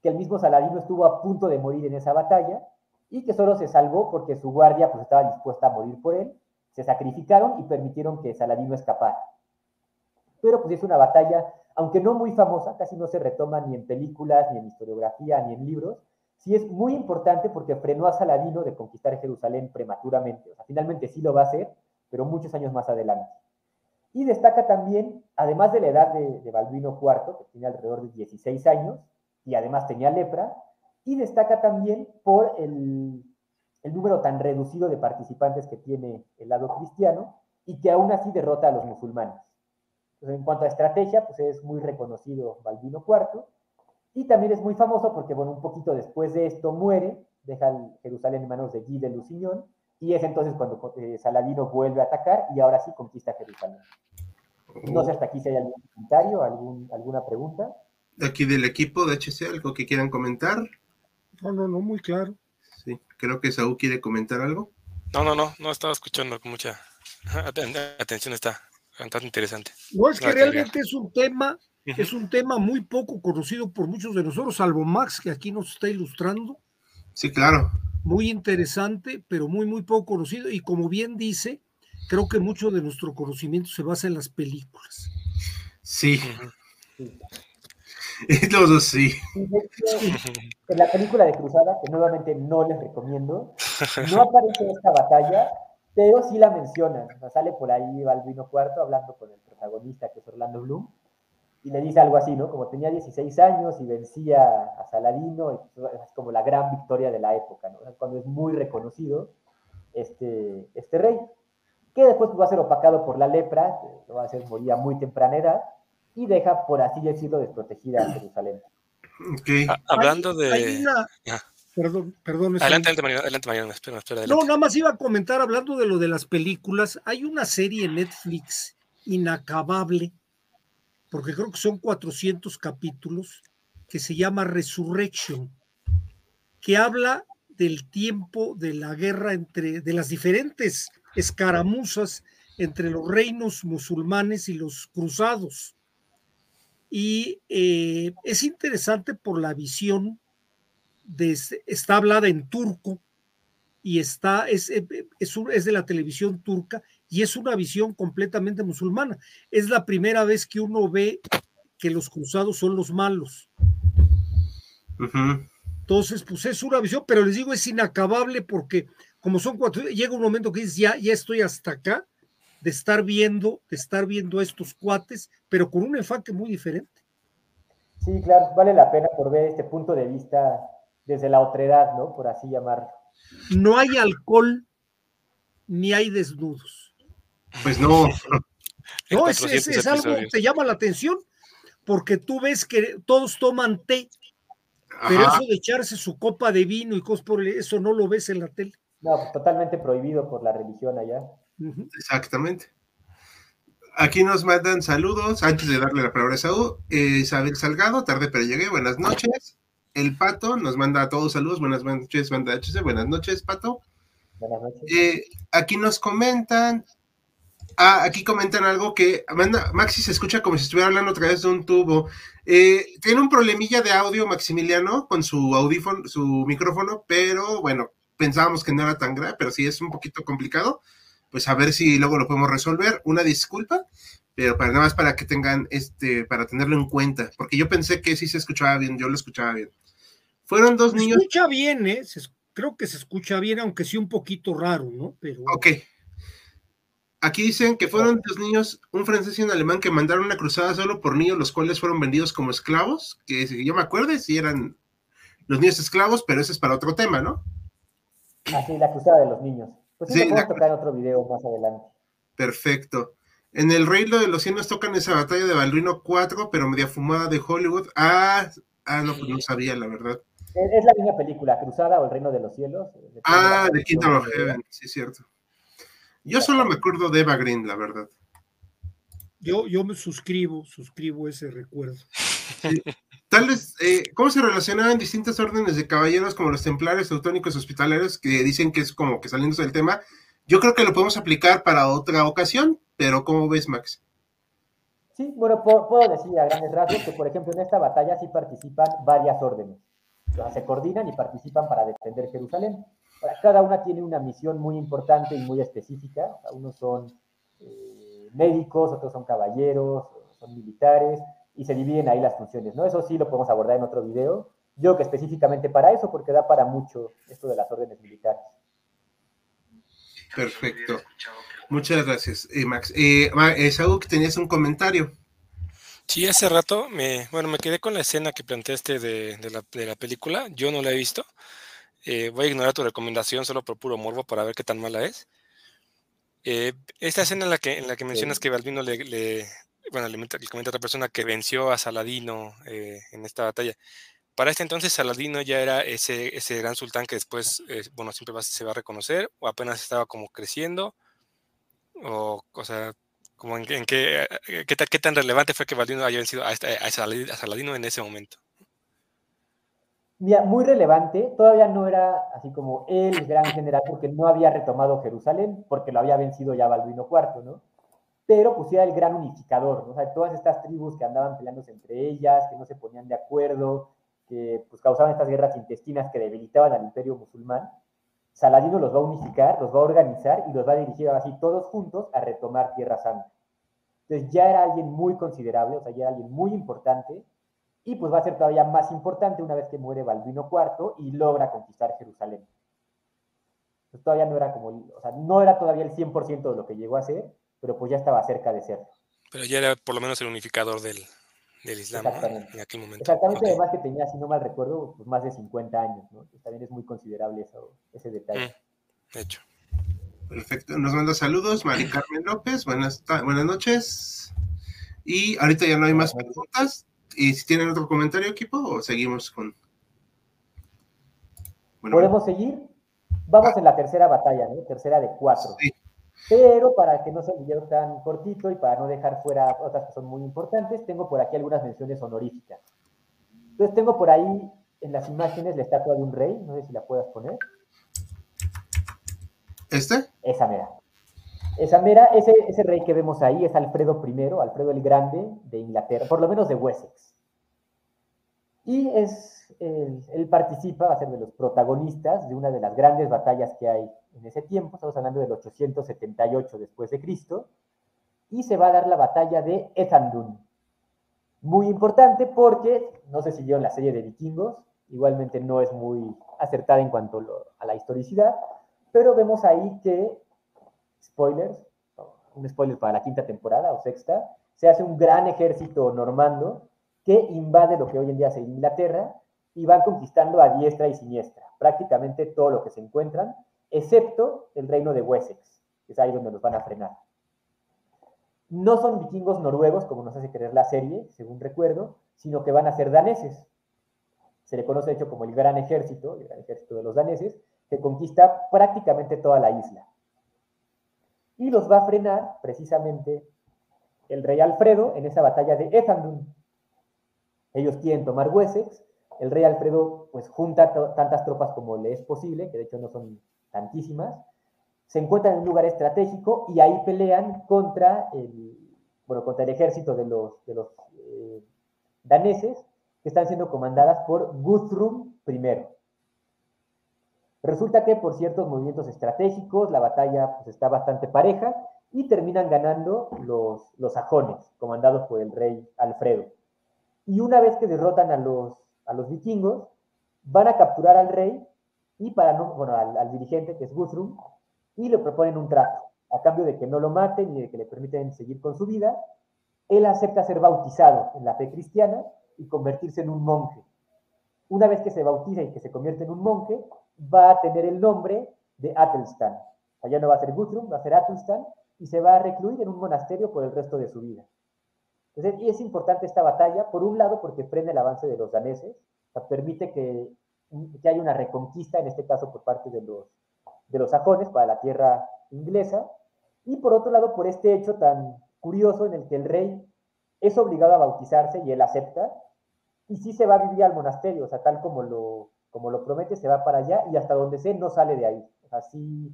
S2: que el mismo Saladino estuvo a punto de morir en esa batalla y que solo se salvó porque su guardia pues, estaba dispuesta a morir por él se sacrificaron y permitieron que Saladino escapara. Pero pues es una batalla, aunque no muy famosa, casi no se retoma ni en películas, ni en historiografía, ni en libros, sí es muy importante porque frenó a Saladino de conquistar Jerusalén prematuramente. O sea, finalmente sí lo va a hacer, pero muchos años más adelante. Y destaca también, además de la edad de, de Balduino IV, que tenía alrededor de 16 años, y además tenía lepra, y destaca también por el, número tan reducido de participantes que tiene el lado cristiano y que aún así derrota a los musulmanes. en cuanto a estrategia, pues es muy reconocido Balbino IV y también es muy famoso porque, bueno, un poquito después de esto muere, deja Jerusalén en manos de Guy de Lusignan y es entonces cuando eh, Saladino vuelve a atacar y ahora sí conquista Jerusalén. No sé hasta aquí si hay algún comentario, algún, alguna pregunta.
S1: Aquí del equipo de HC, algo que quieran comentar.
S3: No, no, no, muy claro.
S1: Sí, creo que Saúl quiere comentar algo.
S4: No, no, no, no estaba escuchando con mucha (laughs) atención, está bastante interesante.
S3: No, es que realmente es un tema, es un tema muy poco conocido por muchos de nosotros, salvo Max, que aquí nos está ilustrando.
S1: Sí, claro.
S3: Muy interesante, pero muy, muy poco conocido. Y como bien dice, creo que mucho de nuestro conocimiento se basa en las películas.
S1: Sí. Todos (laughs) sí.
S2: En la película de Cruzada, que nuevamente no les recomiendo, no aparece esta batalla, pero sí la mencionan. sale por ahí Balbino Cuarto hablando con el protagonista, que es Orlando Bloom, y le dice algo así, ¿no? Como tenía 16 años y vencía a Saladino, es como la gran victoria de la época, ¿no? Cuando es muy reconocido este, este rey, que después va a ser opacado por la lepra, que lo va a hacer morir a muy temprana edad, y deja, por así decirlo, desprotegida a Jerusalén.
S1: Okay.
S4: hablando de...
S3: Perdón, perdón.
S4: Adelante, adelante, Mariano, espera, espera,
S3: No, nada más iba a comentar, hablando de lo de las películas, hay una serie en Netflix inacabable, porque creo que son 400 capítulos, que se llama Resurrection, que habla del tiempo de la guerra entre, de las diferentes escaramuzas entre los reinos musulmanes y los cruzados. Y eh, es interesante por la visión, de, está hablada en turco y está, es, es, es de la televisión turca y es una visión completamente musulmana. Es la primera vez que uno ve que los cruzados son los malos. Entonces, pues es una visión, pero les digo, es inacabable porque como son cuatro, llega un momento que dices, ya, ya estoy hasta acá de estar viendo, de estar viendo a estos cuates, pero con un enfoque muy diferente.
S2: Sí, claro, vale la pena por ver este punto de vista desde la otredad, ¿no? Por así llamarlo.
S3: No hay alcohol ni hay desnudos.
S1: Pues no. (laughs)
S3: No, es, es, algo que te llama la atención porque tú ves que todos toman té, pero eso de echarse su copa de vino y cosas por eso no lo ves en la tele.
S2: No, totalmente prohibido por la religión allá.
S1: Exactamente. Aquí nos mandan saludos antes de darle la palabra a Saúl. Eh, Isabel Salgado, tarde pero llegué, buenas noches. El Pato nos manda a todos saludos, buenas noches, banda HC, buenas noches, Pato.
S2: Buenas noches.
S1: Eh, aquí nos comentan, ah, aquí comentan algo que Maxi se escucha como si estuviera hablando a través de un tubo. Eh, tiene un problemilla de audio Maximiliano con su audífono, su micrófono, pero bueno, pensábamos que no era tan grave, pero sí es un poquito complicado pues a ver si luego lo podemos resolver. Una disculpa, pero para nada más para que tengan este, para tenerlo en cuenta, porque yo pensé que sí se escuchaba bien, yo lo escuchaba bien. Fueron dos niños.
S3: Se escucha bien, ¿eh? creo que se escucha bien, aunque sí un poquito raro, ¿no? Pero.
S1: Ok. Aquí dicen que fueron dos niños, un francés y un alemán, que mandaron una cruzada solo por niños, los cuales fueron vendidos como esclavos, que yo me acuerdo si eran los niños esclavos, pero ese es para otro tema, ¿no?
S2: Así, ah, la cruzada de los niños. Pues sí, lo tocar en otro video más adelante.
S1: Perfecto. En el Reino de los Cielos tocan esa batalla de Balduino 4, pero media fumada de Hollywood. Ah, ah no, pues no sabía, la verdad.
S2: Es, la misma película, Cruzada o El Reino de los Cielos.
S1: Ah, de Kingdom of Heaven, sí, cierto. Yo solo me acuerdo de Eva Green, la verdad.
S3: Yo, yo me suscribo, suscribo ese recuerdo.
S1: Tal vez, eh, ¿cómo se relacionaban distintas órdenes de caballeros como los templarios, teutónicos, hospitalarios, que dicen que es como que saliendo del tema? Yo creo que lo podemos aplicar para otra ocasión, pero ¿cómo ves, Max?
S2: Sí, bueno, puedo, decir a grandes rasgos que, por ejemplo, en esta batalla sí participan varias órdenes. se coordinan y participan para defender Jerusalén. Cada una tiene una misión muy importante y muy específica. Unos son eh, médicos, otros son caballeros, son militares, y se dividen ahí las funciones, ¿no? Eso sí lo podemos abordar en otro video. Yo que específicamente para eso, porque da para mucho esto de las órdenes militares.
S1: Perfecto. Muchas gracias, eh, Max. Eh, eh Saúl, tenías un comentario.
S4: Sí, hace rato, me, bueno, me quedé con la escena que planteaste de, de, la, de la, película. Yo no la he visto. Eh, voy a ignorar tu recomendación solo por puro morbo para ver qué tan mala es. esta escena en la que, en la que mencionas que Balbino le, le, bueno, le, comenta otra persona que venció a Saladino eh, en esta batalla. Para este entonces Saladino ya era ese, ese gran sultán que después, eh, bueno, siempre se va a reconocer, o apenas estaba como creciendo, o, o sea, como en, qué, eh, qué, qué, tan relevante fue que Saladino haya vencido a, a, Saladino en ese momento.
S2: Mira, muy relevante, todavía no era así como el gran general porque no había retomado Jerusalén, porque lo había vencido ya Balduino IV, ¿no? pero pues era el gran unificador, ¿no? o sea, todas estas tribus que andaban peleándose entre ellas, que no se ponían de acuerdo, que pues causaban estas guerras intestinas que debilitaban al imperio musulmán, Saladino los va a unificar, los va a organizar y los va a dirigir así todos juntos a retomar Tierra Santa. Entonces ya era alguien muy considerable, o sea, ya era alguien muy importante, y pues va a ser todavía más importante una vez que muere Balduino IV y logra conquistar Jerusalén. Entonces todavía no era como, o sea, no era todavía el 100% de lo que llegó a ser, pero pues ya estaba cerca de ser.
S4: Pero ya era por lo menos el unificador del, del Islam en aquel momento.
S2: Exactamente, además que tenía, si no mal recuerdo, pues más de 50 años, ¿no? también es muy considerable eso, ese detalle.
S4: Mm, de hecho.
S1: Perfecto, nos manda saludos Mari Carmen López, buenas, buenas noches. Y ahorita ya no hay más preguntas. ¿Y si tienen otro comentario, equipo, o seguimos con...?
S2: ¿Podemos seguir? Vamos ah. en la tercera batalla, ¿no? Tercera de cuatro. Sí. Pero para que no sea un video tan cortito y para no dejar fuera otras que son muy importantes, tengo por aquí algunas menciones honoríficas. Entonces tengo por ahí en las imágenes la estatua de un rey, no sé si la puedas poner.
S1: ¿Este?
S2: Esa mera. Esa mera, ese, ese rey que vemos ahí es Alfredo I, Alfredo el Grande de Inglaterra, por lo menos de Wessex. Y es, él, él, participa, va a ser de los protagonistas de una de las grandes batallas que hay en ese tiempo, estamos hablando del 878 después de Cristo, y se va a dar la batalla de Ethandun. Muy importante porque, no sé si vieron la serie de vikingos, igualmente no es muy acertada en cuanto a la historicidad, pero vemos ahí que, spoilers, un spoiler para la quinta temporada o sexta, se hace un gran ejército normando que invade lo que hoy en día es Inglaterra y van conquistando a diestra y siniestra, prácticamente todo lo que se encuentran, excepto el reino de Wessex, que es ahí donde los van a frenar. No son vikingos noruegos, como nos hace creer la serie, según recuerdo, sino que van a ser daneses. Se le conoce, de hecho, como el Gran Ejército, el Gran Ejército de los daneses, que conquista prácticamente toda la isla. Y los va a frenar, precisamente, el rey Alfredo en esa batalla de Ethandun. Ellos quieren tomar Wessex, el rey Alfredo pues junta tantas tropas como le es posible, que de hecho no son tantísimas, se encuentran en un lugar estratégico y ahí pelean contra el, bueno, contra el ejército de los, de los eh, daneses que están siendo comandadas por Guthrum I. Resulta que por ciertos movimientos estratégicos la batalla pues, está bastante pareja y terminan ganando los, los sajones, comandados por el rey Alfredo. Y una vez que derrotan a los, a los vikingos, van a capturar al rey y para no, bueno, al, dirigente que es Guthrum, y le proponen un trato. A cambio de que no lo maten y de que le permiten seguir con su vida, él acepta ser bautizado en la fe cristiana y convertirse en un monje. Una vez que se bautiza y que se convierte en un monje, va a tener el nombre de Atelstan. Allá no va a ser Guthrum, va a ser Atelstan y se va a recluir en un monasterio por el resto de su vida. Entonces, y es importante esta batalla, por un lado, porque frena el avance de los daneses, permite que, que haya una reconquista, en este caso por parte de los de los sajones para la tierra inglesa, y por otro lado por este hecho tan curioso en el que el rey es obligado a bautizarse y él acepta, y sí se va a vivir al monasterio, o sea, tal como lo, como lo promete, se va para allá y hasta donde sé no sale de ahí. Así,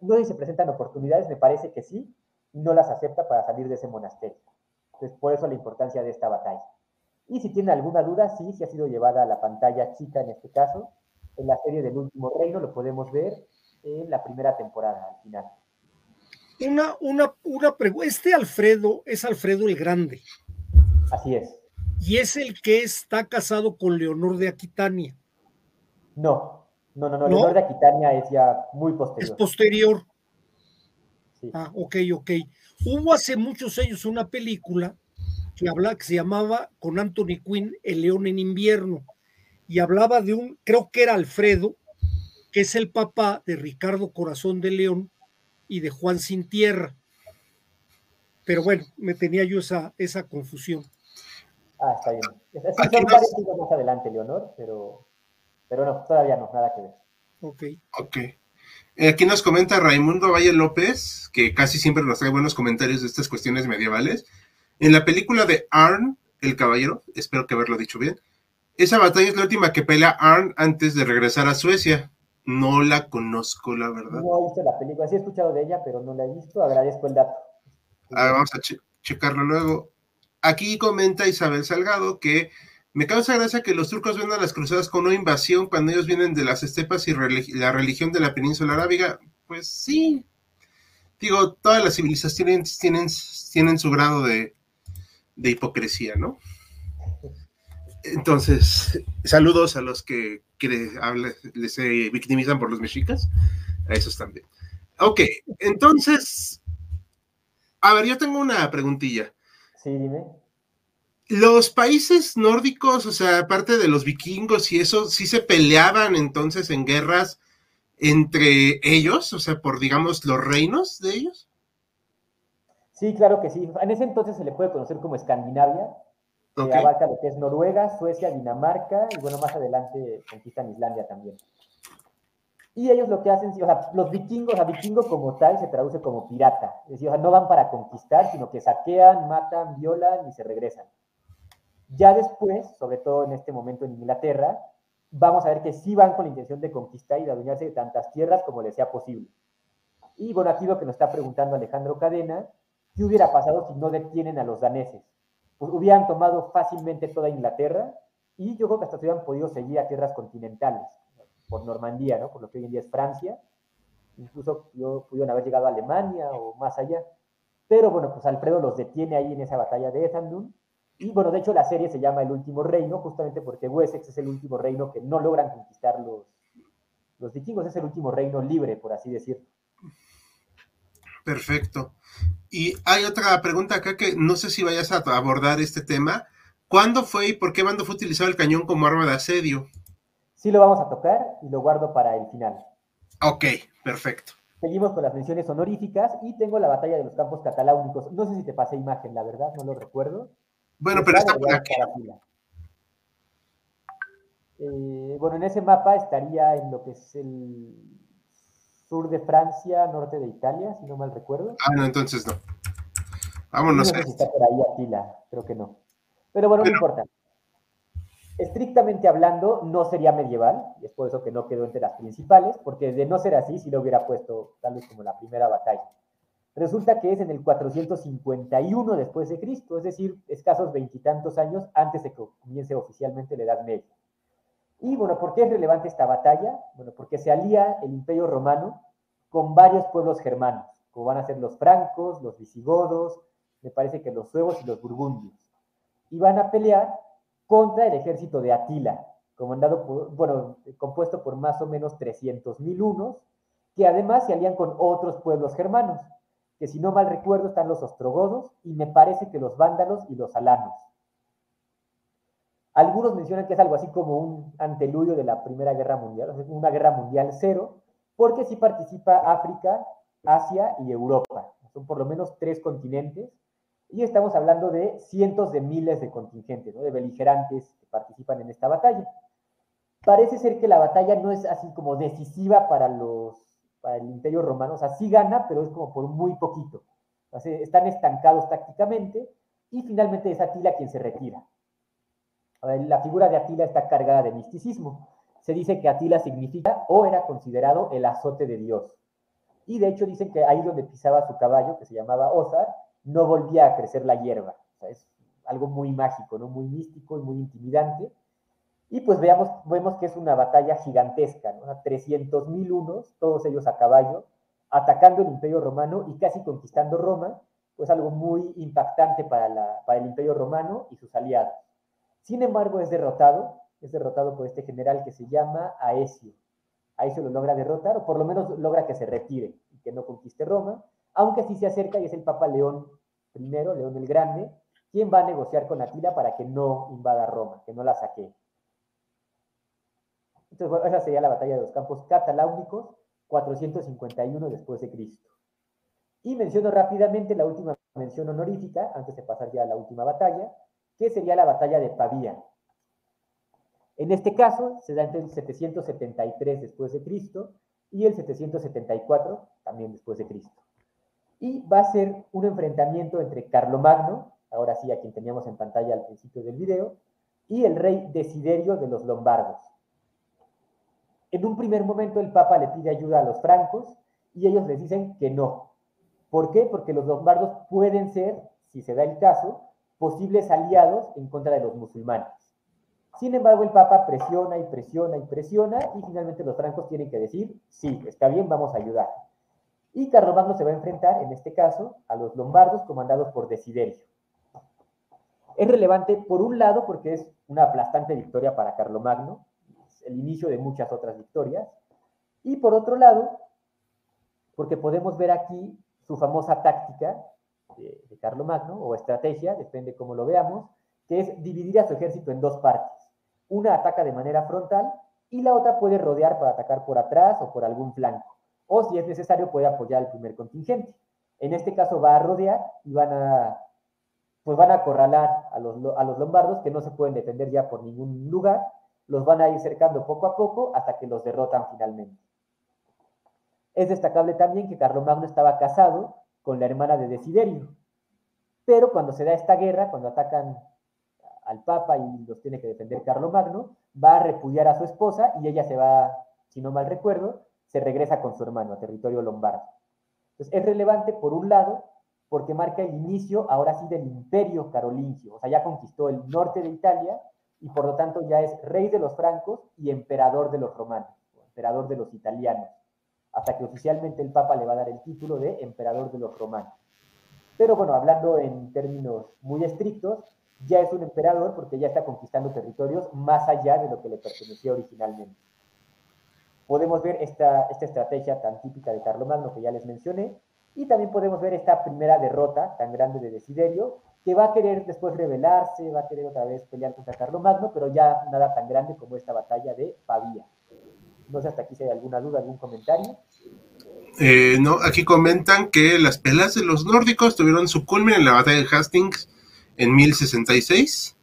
S2: no sé si se presentan oportunidades, me parece que sí, y no las acepta para salir de ese monasterio. Entonces, por eso la importancia de esta batalla. Y si tienen alguna duda, sí, sí ha sido llevada a la pantalla chica en este caso. En la serie del último reino lo podemos ver en la primera temporada, al final.
S3: Una, una, una pregunta. Este Alfredo es Alfredo el Grande.
S2: Así es.
S3: Y es el que está casado con Leonor de Aquitania.
S2: No, no, no, no, Leonor de Aquitania es ya muy posterior.
S3: Es posterior. Sí. Ah, ok, ok. Hubo hace muchos años una película que, habla, que se llamaba con Anthony Quinn, El León en invierno, y hablaba de un, creo que era Alfredo, que es el papá de Ricardo Corazón de León y de Juan Sin Tierra. Pero bueno, me tenía yo esa, esa confusión.
S2: Ah, está bien. Son parecidos más adelante, Leonor, pero, pero no, todavía no, nada que ver.
S3: Ok.
S1: Ok. Eh, aquí nos comenta Raimundo Valle López, que casi siempre nos trae buenos comentarios de estas cuestiones medievales. En la película de Arn, el caballero, espero que haberlo dicho bien, esa batalla es la última que pelea Arn antes de regresar a Suecia. No la conozco, la verdad.
S2: No he visto la película, sí he escuchado de ella, pero no la he visto. Agradezco el dato.
S1: Ah, vamos a che checarlo luego. Aquí comenta Isabel Salgado que me causa gracia que los turcos ven a las cruzadas con una invasión cuando ellos vienen de las estepas y la religión de la península arábiga. Pues sí. Digo, todas las civilizaciones tienen, tienen su grado de, de hipocresía, ¿no? Entonces, saludos a los que, que les se victimizan por los mexicas, a esos también. Ok, entonces, a ver, yo tengo una preguntilla.
S2: Sí.
S1: Los países nórdicos, o sea, aparte de los vikingos y eso, sí se peleaban entonces en guerras entre ellos, o sea, por, digamos, los reinos de ellos.
S2: Sí, claro que sí. En ese entonces se le puede conocer como Escandinavia, Okay. abarca lo que es Noruega, Suecia, Dinamarca y bueno, más adelante conquistan Islandia también. Y ellos lo que hacen, o sea, los vikingos, a vikingo como tal se traduce como pirata. Es decir, o sea, no van para conquistar, sino que saquean, matan, violan y se regresan. Ya después, sobre todo en este momento en Inglaterra, vamos a ver que sí van con la intención de conquistar y de adueñarse de tantas tierras como les sea posible. Y bueno, aquí lo que nos está preguntando Alejandro Cadena, ¿qué hubiera pasado si no detienen a los daneses? Pues hubieran tomado fácilmente toda Inglaterra y yo creo que hasta se hubieran podido seguir a tierras continentales, por Normandía, ¿no? Por lo que hoy en día es Francia. Incluso pudieron haber llegado a Alemania o más allá. Pero bueno, pues Alfredo los detiene ahí en esa batalla de Ethandun. Y bueno, de hecho la serie se llama El Último Reino, justamente porque Wessex es el último reino que no logran conquistar los, los vikingos, es el último reino libre, por así decirlo.
S1: Perfecto. Y hay otra pregunta acá que no sé si vayas a abordar este tema. ¿Cuándo fue y por qué bando fue utilizado el cañón como arma de asedio?
S2: Sí lo vamos a tocar y lo guardo para el final.
S1: Ok, perfecto.
S2: Seguimos con las menciones honoríficas y tengo la batalla de los campos cataláunicos. No sé si te pasé imagen, la verdad, no lo recuerdo.
S1: Bueno, pero está por aquí.
S2: Eh, bueno, en ese mapa estaría en lo que es el sur de Francia, norte de Italia, si no mal recuerdo.
S1: Ah, no, entonces no. Vámonos.
S2: No sé si está por ahí Atila, creo que no. Pero bueno, no importa. Estrictamente hablando, no sería medieval, y es por eso que no quedó entre las principales, porque de no ser así, si lo hubiera puesto tal vez como la primera batalla. Resulta que es en el 451 después de Cristo, es decir, escasos veintitantos años antes de que comience oficialmente la Edad Media. Y bueno, ¿por qué es relevante esta batalla? Bueno, porque se alía el Imperio Romano con varios pueblos germanos, como van a ser los francos, los visigodos, me parece que los suevos y los burgundios. Y van a pelear contra el ejército de Atila, comandado por, bueno, compuesto por más o menos 300.000 unos, que además se alían con otros pueblos germanos, que si no mal recuerdo están los ostrogodos y me parece que los vándalos y los alanos. Algunos mencionan que es algo así como un anteludio de la Primera Guerra Mundial, una guerra mundial cero, porque sí participa África, Asia y Europa. Son por lo menos tres continentes y estamos hablando de cientos de miles de contingentes, de beligerantes que participan en esta batalla. Parece ser que la batalla no es así como decisiva para, los, para el Imperio Romano, o sea, sí gana, pero es como por muy poquito. están estancados tácticamente y finalmente es Atila quien se retira. La figura de Atila está cargada de misticismo. Se dice que Atila significa o era considerado el azote de Dios. Y de hecho dicen que ahí donde pisaba su caballo, que se llamaba Ozar, no volvía a crecer la hierba. es algo muy mágico, ¿no? muy místico y muy intimidante. Y pues veamos, vemos que es una batalla gigantesca, ¿no? 300.000 unos, todos ellos a caballo, atacando el Imperio Romano y casi conquistando Roma, pues algo muy impactante para, la, para el Imperio Romano y sus aliados. Sin embargo, es derrotado, es derrotado por este general que se llama Aesio. Aesio lo logra derrotar, o por lo menos logra que se retire y que no conquiste Roma, aunque sí se acerca y es el Papa León I, León el Grande, quien va a negociar con Atila para que no invada Roma, que no la saque. Entonces, bueno, esa sería la batalla de los campos cataláunicos, 451 después de Cristo. Y menciono rápidamente la última mención honorífica, antes de pasar ya a la última batalla, que sería la batalla de Pavía. En este caso, se da entre el 773 después de Cristo y el 774 también después de Cristo y va a ser un enfrentamiento entre Carlomagno, ahora sí a quien teníamos en pantalla al principio del video, y el rey Desiderio de los lombardos. En un primer momento el Papa le pide ayuda a los francos y ellos les dicen que no. ¿Por qué? Porque los lombardos pueden ser, si se da el caso, posibles aliados en contra de los musulmanes. Sin embargo, el Papa presiona y presiona y presiona y finalmente los francos tienen que decir, sí, está bien, vamos a ayudar. Y Carlomagno se va a enfrentar, en este caso, a los lombardos comandados por Desiderio. Es relevante, por un lado, porque es una aplastante victoria para Carlomagno, el inicio de muchas otras victorias, y por otro lado, porque podemos ver aquí su famosa táctica de, de Carlomagno, o estrategia, depende cómo lo veamos, que es dividir a su ejército en dos partes. Una ataca de manera frontal y la otra puede rodear para atacar por atrás o por algún flanco o si es necesario puede apoyar al primer contingente. En este caso va a rodear y van a, pues van a acorralar a los, a los lombardos que no se pueden defender ya por ningún lugar, los van a ir cercando poco a poco hasta que los derrotan finalmente. Es destacable también que Carlomagno estaba casado con la hermana de Desiderio, pero cuando se da esta guerra, cuando atacan al Papa y los tiene que defender Carlomagno, va a repudiar a su esposa y ella se va, si no mal recuerdo, se regresa con su hermano a territorio lombardo. Entonces, es relevante, por un lado, porque marca el inicio, ahora sí, del imperio carolingio. O sea, ya conquistó el norte de Italia y por lo tanto ya es rey de los francos y emperador de los romanos, emperador de los italianos, hasta que oficialmente el Papa le va a dar el título de emperador de los romanos. Pero bueno, hablando en términos muy estrictos, ya es un emperador porque ya está conquistando territorios más allá de lo que le pertenecía originalmente. Podemos ver esta, esta estrategia tan típica de Carlomagno que ya les mencioné, y también podemos ver esta primera derrota tan grande de Desiderio, que va a querer después rebelarse, va a querer otra vez pelear contra Carlomagno, pero ya nada tan grande como esta batalla de Pavía. No sé hasta aquí si hay alguna duda, algún comentario.
S1: Eh, no, aquí comentan que las peleas de los nórdicos tuvieron su culmen en la batalla de Hastings en 1066.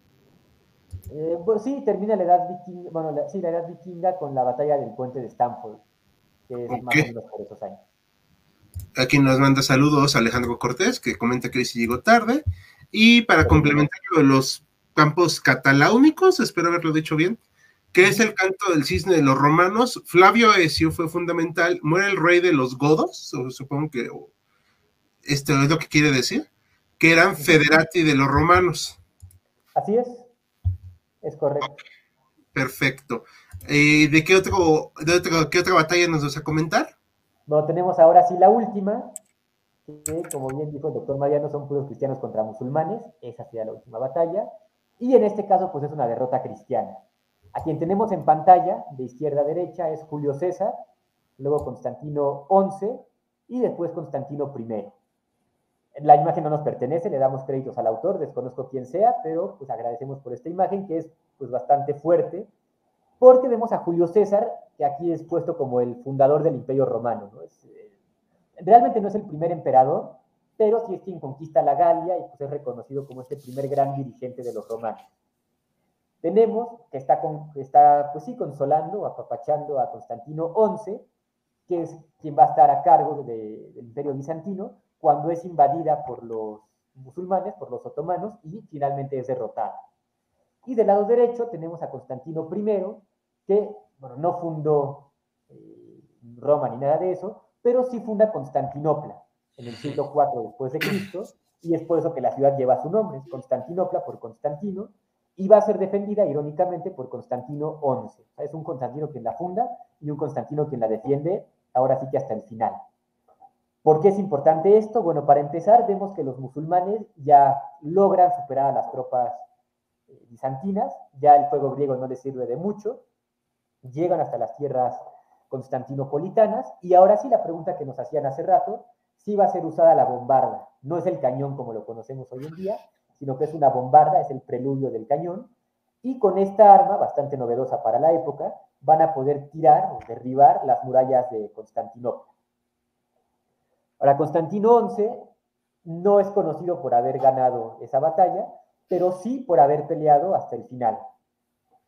S2: Eh, pues sí, termina la edad vikinga, bueno, la, sí, la edad vikinga con la batalla del puente de Stamford, que es más o menos por esos años.
S1: Aquí nos manda saludos Alejandro Cortés, que comenta que hoy sí llegó tarde. Y para complementar los campos cataláunicos, espero haberlo dicho bien, que es el canto del cisne de los romanos. Flavio Aesio fue fundamental. Muere el rey de los godos, supongo que esto es lo que quiere decir, que eran federati de los romanos.
S2: Así es, es correcto.
S1: Perfecto. Eh, ¿De, qué, otro, de qué otra batalla nos vas a comentar?
S2: Bueno, tenemos ahora sí la última, que como bien dijo el doctor Mariano, son puros cristianos contra musulmanes, esa sería la última batalla, y en este caso pues es una derrota cristiana. A quien tenemos en pantalla, de izquierda a derecha, es Julio César, luego Constantino XI y después Constantino I. La imagen no nos pertenece, le damos créditos al autor, desconozco quién sea, pero pues agradecemos por esta imagen que es pues bastante fuerte, porque vemos a Julio César, que aquí es puesto como el fundador del Imperio Romano. Eh, realmente no es el primer emperador, pero sí es quien conquista la Galia y pues es reconocido como este primer gran dirigente de los romanos. Tenemos que está, con, está pues sí, consolando, apapachando a Constantino XI, que es quien va a estar a cargo del Imperio Bizantino, cuando es invadida por los musulmanes, por los otomanos, y finalmente es derrotada. Y del lado derecho tenemos a Constantino I, que bueno, no fundó eh, Roma ni nada de eso, pero sí funda Constantinopla en el siglo IV después de Cristo, y es por eso que la ciudad lleva su nombre, Constantinopla por Constantino, y va a ser defendida irónicamente por Constantino XI. es un Constantino quien la funda y un Constantino quien la defiende, ahora sí que hasta el final. ¿Por qué es importante esto? Bueno, para empezar, vemos que los musulmanes ya logran superar a las tropas eh, bizantinas, ya el fuego griego no les sirve de mucho, llegan hasta las tierras constantinopolitanas y ahora sí la pregunta que nos hacían hace rato, si va a ser usada la bombarda. No es el cañón como lo conocemos hoy en día, sino que es una bombarda, es el preludio del cañón, y con esta arma, bastante novedosa para la época, van a poder tirar o derribar las murallas de Constantinopla. Ahora, Constantino XI no es conocido por haber ganado esa batalla, pero sí por haber peleado hasta el final.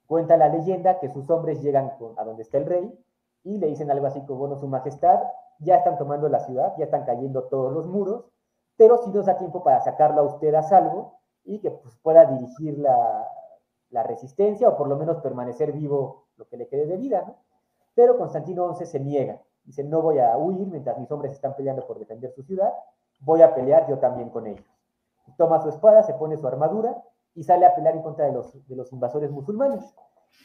S2: Cuenta la leyenda que sus hombres llegan a donde está el rey y le dicen algo así como, bueno, su majestad, ya están tomando la ciudad, ya están cayendo todos los muros, pero si nos da tiempo para sacarlo a usted a salvo y que pues, pueda dirigir la, la, resistencia o por lo menos permanecer vivo lo que le quede de vida, ¿no? Pero Constantino XI se niega, dice, no voy a huir mientras mis hombres están peleando por defender su ciudad, voy a pelear yo también con ellos toma su espada, se pone su armadura y sale a pelear en contra de los, de los invasores musulmanes.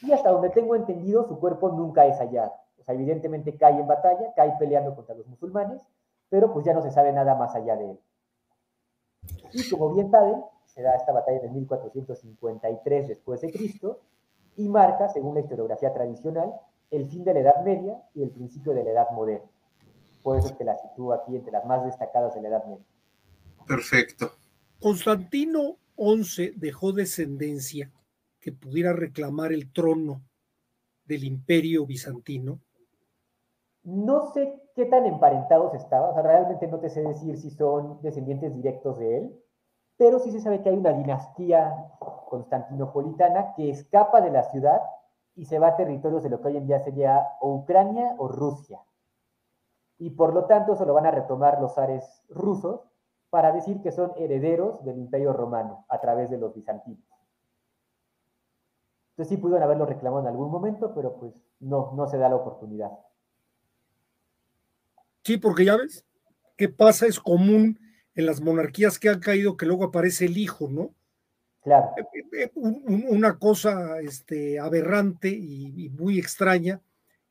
S2: Y hasta donde tengo entendido, su cuerpo nunca es hallado. O sea, evidentemente cae en batalla, cae peleando contra los musulmanes, pero pues ya no se sabe nada más allá de él. Y como bien saben, se da esta batalla en 1453 después de Cristo y marca, según la historiografía tradicional, el fin de la Edad Media y el principio de la Edad Moderna. Por eso es que la sitúo aquí entre las más destacadas de la Edad Media.
S1: Perfecto.
S3: Constantino XI dejó descendencia que pudiera reclamar el trono del imperio bizantino.
S2: No sé qué tan emparentados estaban, o sea, realmente no te sé decir si son descendientes directos de él, pero sí se sabe que hay una dinastía constantinopolitana que escapa de la ciudad y se va a territorios de lo que hoy en día sería Ucrania o Rusia. Y por lo tanto eso lo van a retomar los ares rusos para decir que son herederos del imperio romano a través de los bizantinos. Entonces sí pudieron haberlo reclamado en algún momento, pero pues no, no se da la oportunidad.
S3: Sí, porque ya ves, que pasa es común en las monarquías que han caído que luego aparece el hijo, ¿no?
S2: Claro.
S3: Eh, eh, una cosa este, aberrante y, muy extraña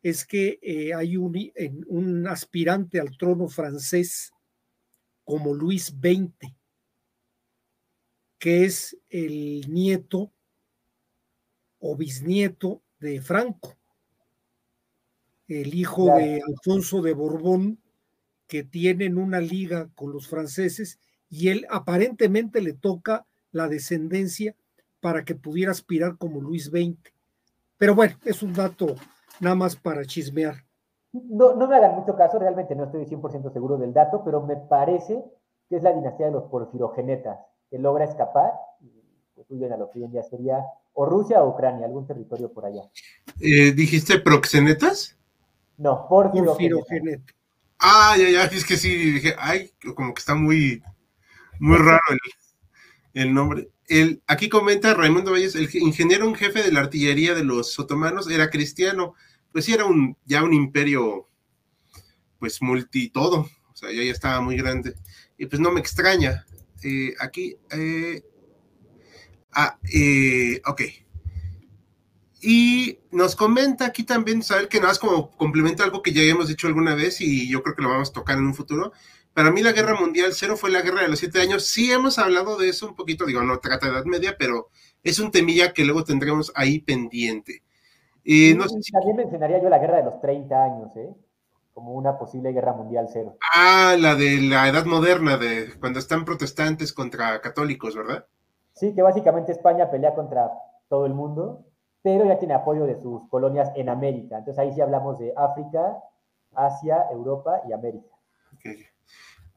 S3: es que eh, hay un, un, aspirante al trono francés como Luis XX, que es el nieto o bisnieto de Franco, el hijo de Alfonso de Borbón, que tienen una liga con los franceses y él aparentemente le toca la descendencia para que pudiera aspirar como Luis XX. Pero bueno, es un dato nada más para chismear.
S2: No, no me hagan mucho caso, realmente no estoy 100% seguro del dato, pero me parece que es la dinastía de los porfirogenetas, que logra escapar, y pues bien a lo que hoy en día sería o Rusia o Ucrania, algún territorio por allá.
S1: Eh, ¿Dijiste proxenetas?
S2: No, porfirogenetas.
S1: Ah, ya, ya, es que sí, dije, ay, como que está muy, muy raro el, nombre. El, aquí comenta Raimundo Valles, el ingeniero en jefe de la artillería de los otomanos era cristiano, pues sí era un, ya un imperio, pues multi todo, o sea, ya, ya estaba muy grande. Y pues no me extraña. Eh, aquí, eh, ah, eh, ok. Y nos comenta aquí también, saber que nada más como complementa algo que ya hemos dicho alguna vez y yo creo que lo vamos a tocar en un futuro. Para mí la guerra mundial cero fue la guerra de los siete años. Sí hemos hablado de eso un poquito, digo, no trata de Edad Media, pero es un temilla que luego tendremos ahí pendiente.
S2: No También mencionaría yo la guerra de los 30 años, ¿eh? como una posible guerra mundial cero.
S1: Ah, la de la Edad Moderna, de cuando están protestantes contra católicos, ¿verdad?
S2: Sí, que básicamente España pelea contra todo el mundo pero ya tiene apoyo de sus colonias en América. Entonces ahí sí hablamos de África, Asia, Europa y América.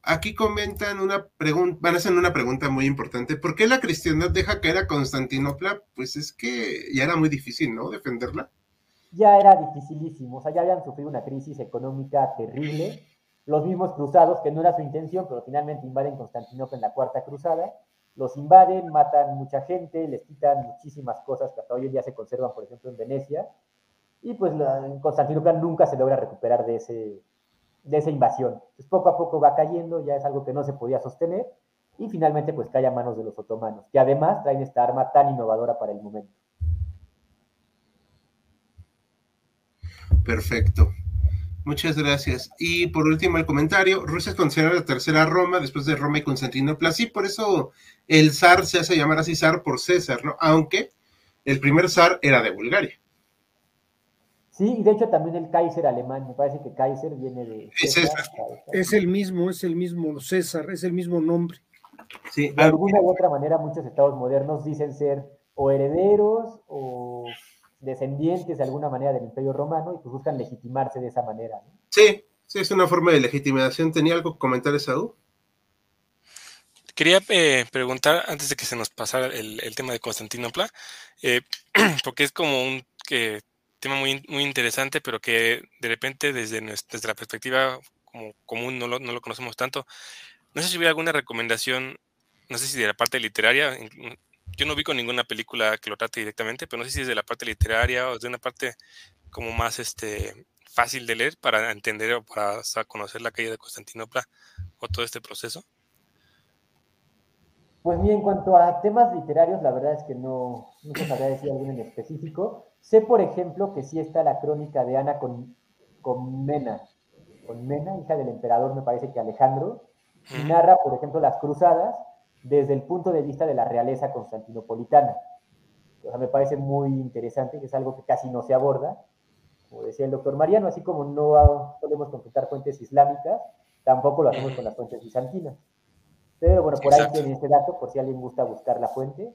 S1: Aquí comentan una pregunta, van a hacer una pregunta muy importante. ¿Por qué la cristiandad deja caer a Constantinopla? Pues es que ya era muy difícil, ¿no? Defenderla.
S2: Ya era dificilísimo, o sea, ya habían sufrido una crisis económica terrible. Los mismos cruzados, que no era su intención, pero finalmente invaden Constantinopla en la Cuarta Cruzada los invaden, matan mucha gente, les quitan muchísimas cosas que hasta hoy en día se conservan, por ejemplo, en Venecia, y pues en Constantinopla nunca se logra recuperar de, ese, de esa invasión. Pues poco a poco va cayendo, ya es algo que no se podía sostener, y finalmente pues cae a manos de los otomanos, que además traen esta arma tan innovadora para el momento.
S1: Perfecto. Muchas gracias. Y por último, el comentario: Rusia es considerada la tercera Roma después de Roma y Constantinopla. Sí, por eso el zar se hace llamar así zar por César, ¿no? Aunque el primer zar era de Bulgaria.
S2: Sí, y de hecho también el Kaiser alemán, me parece que Kaiser viene de.
S3: César. Es el mismo, es el mismo César, es el mismo nombre.
S2: Sí, de alguna u otra manera, muchos estados modernos dicen ser o herederos o descendientes de alguna manera del Imperio Romano y pues buscan legitimarse de esa manera.
S1: Sí, sí, es una forma de legitimación. ¿Tenía algo que comentar, Esaú?
S4: Quería eh, preguntar, antes de que se nos pasara el, tema de Constantinopla, eh, (clears throat) porque es como un tema muy, muy interesante, pero que de repente desde, nuestra, la perspectiva como común no lo, no lo conocemos tanto. No sé si hubiera alguna recomendación, no sé si de la parte literaria, yo no vi con ninguna película que lo trate directamente, pero no sé si es de la parte literaria o de una parte como más este, fácil de leer para entender o para conocer la calle de Constantinopla o todo este proceso.
S2: Pues bien, en cuanto a temas literarios, la verdad es que no, no se sabría decir alguno en específico. Sé, por ejemplo, que sí está la crónica de Ana con, con Mena, con Mena, hija del emperador, me parece que Alejandro, y narra, por ejemplo, las cruzadas desde el punto de vista de la realeza constantinopolitana. O sea, me parece muy interesante, que es algo que casi no se aborda. Como decía el doctor Mariano, así como no podemos consultar fuentes islámicas, tampoco lo hacemos con las fuentes bizantinas. Pero bueno, por ahí tiene este dato, por si alguien gusta buscar la fuente,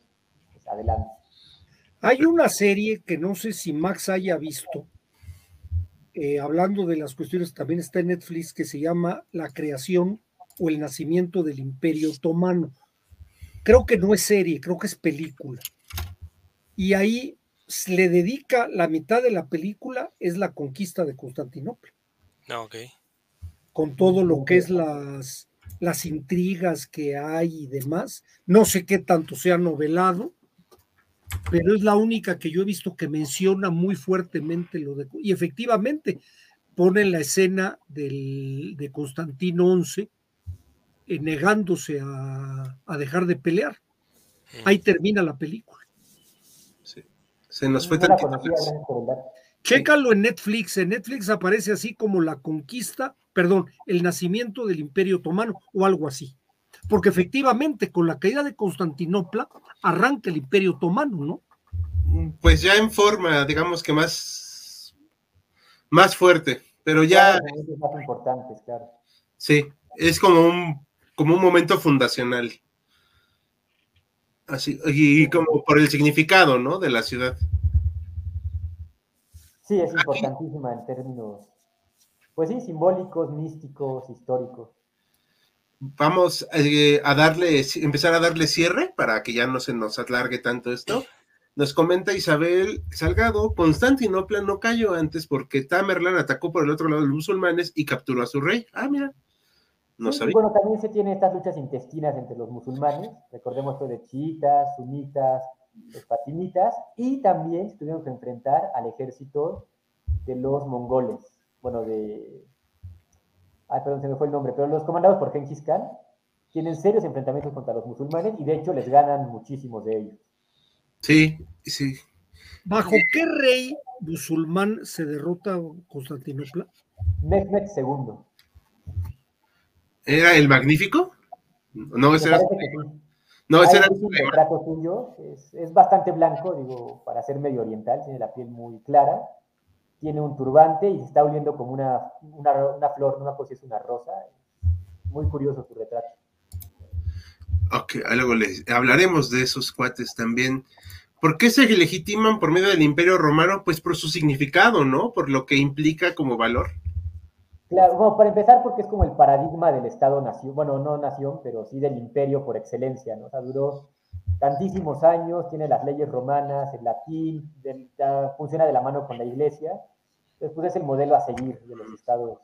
S2: pues adelante.
S3: Hay una serie que no sé si Max haya visto, eh, hablando de las cuestiones, también está en Netflix, que se llama La creación o el nacimiento del Imperio Otomano creo que no es serie, creo que es película. Y ahí le dedica la mitad de la película es la conquista de Constantinopla.
S4: Ah, ok.
S3: Con todo lo que es las, las intrigas que hay y demás. No sé qué tanto se ha novelado, pero es la única que yo he visto que menciona muy fuertemente lo de... Y efectivamente pone la escena del, de Constantino XI eh, negándose a, a, dejar de pelear. Ahí termina la película.
S1: Sí. Se nos fue tan.
S3: Chécalo en Netflix. En Netflix aparece así como la conquista, perdón, el nacimiento del Imperio Otomano o algo así. Porque efectivamente, con la caída de Constantinopla, arranca el Imperio Otomano, ¿no?
S1: Pues ya en forma, digamos que más, más fuerte, pero ya,
S2: Claro, más importantes, claro.
S1: sí, es como un, como un momento fundacional. Así, y como por el significado, ¿no? De la ciudad.
S2: Sí, es importantísima en términos, pues sí, simbólicos, místicos, históricos.
S1: Vamos eh, a darle, empezar a darle cierre para que ya no se nos alargue tanto esto. Nos comenta Isabel Salgado, Constantinopla no cayó antes porque Tamerlán atacó por el otro lado de los musulmanes y capturó a su rey. Ah, mira, no
S2: Sí, y
S1: sabía.
S2: bueno, también se tienen estas luchas intestinas entre los musulmanes, recordemos esto de chiitas, sunitas, los fatimitas, y también se tuvieron que enfrentar al ejército de los mongoles, bueno, de... Ay, perdón, se me fue el nombre, pero los comandados por Genghis Khan tienen serios enfrentamientos contra los musulmanes y de hecho les ganan muchísimos de ellos.
S1: Sí, sí.
S3: ¿Bajo qué rey musulmán se derrota Constantinopla?
S2: Mehmed II.
S1: ¿Era el magnífico? No, ese era,
S2: que
S1: no, ese
S2: Hay
S1: era
S2: un retrato suyo, es, es bastante blanco, digo, para ser medio oriental, tiene la piel muy clara, tiene un turbante y se está oliendo como una, una, una flor, no me acuerdo si es una rosa. Muy curioso su retrato.
S1: Ok, luego les hablaremos de esos cuates también. ¿Por qué se legitiman por medio del Imperio Romano? Pues por su significado, ¿no? Por lo que implica como valor.
S2: Claro, bueno, para empezar, porque es como el paradigma del Estado-nación, bueno, no nación, pero sí del imperio por excelencia, ¿no? O sea, duró tantísimos años, tiene las leyes romanas, el latín, funciona de la mano con la iglesia. Después es el modelo a seguir de los estados,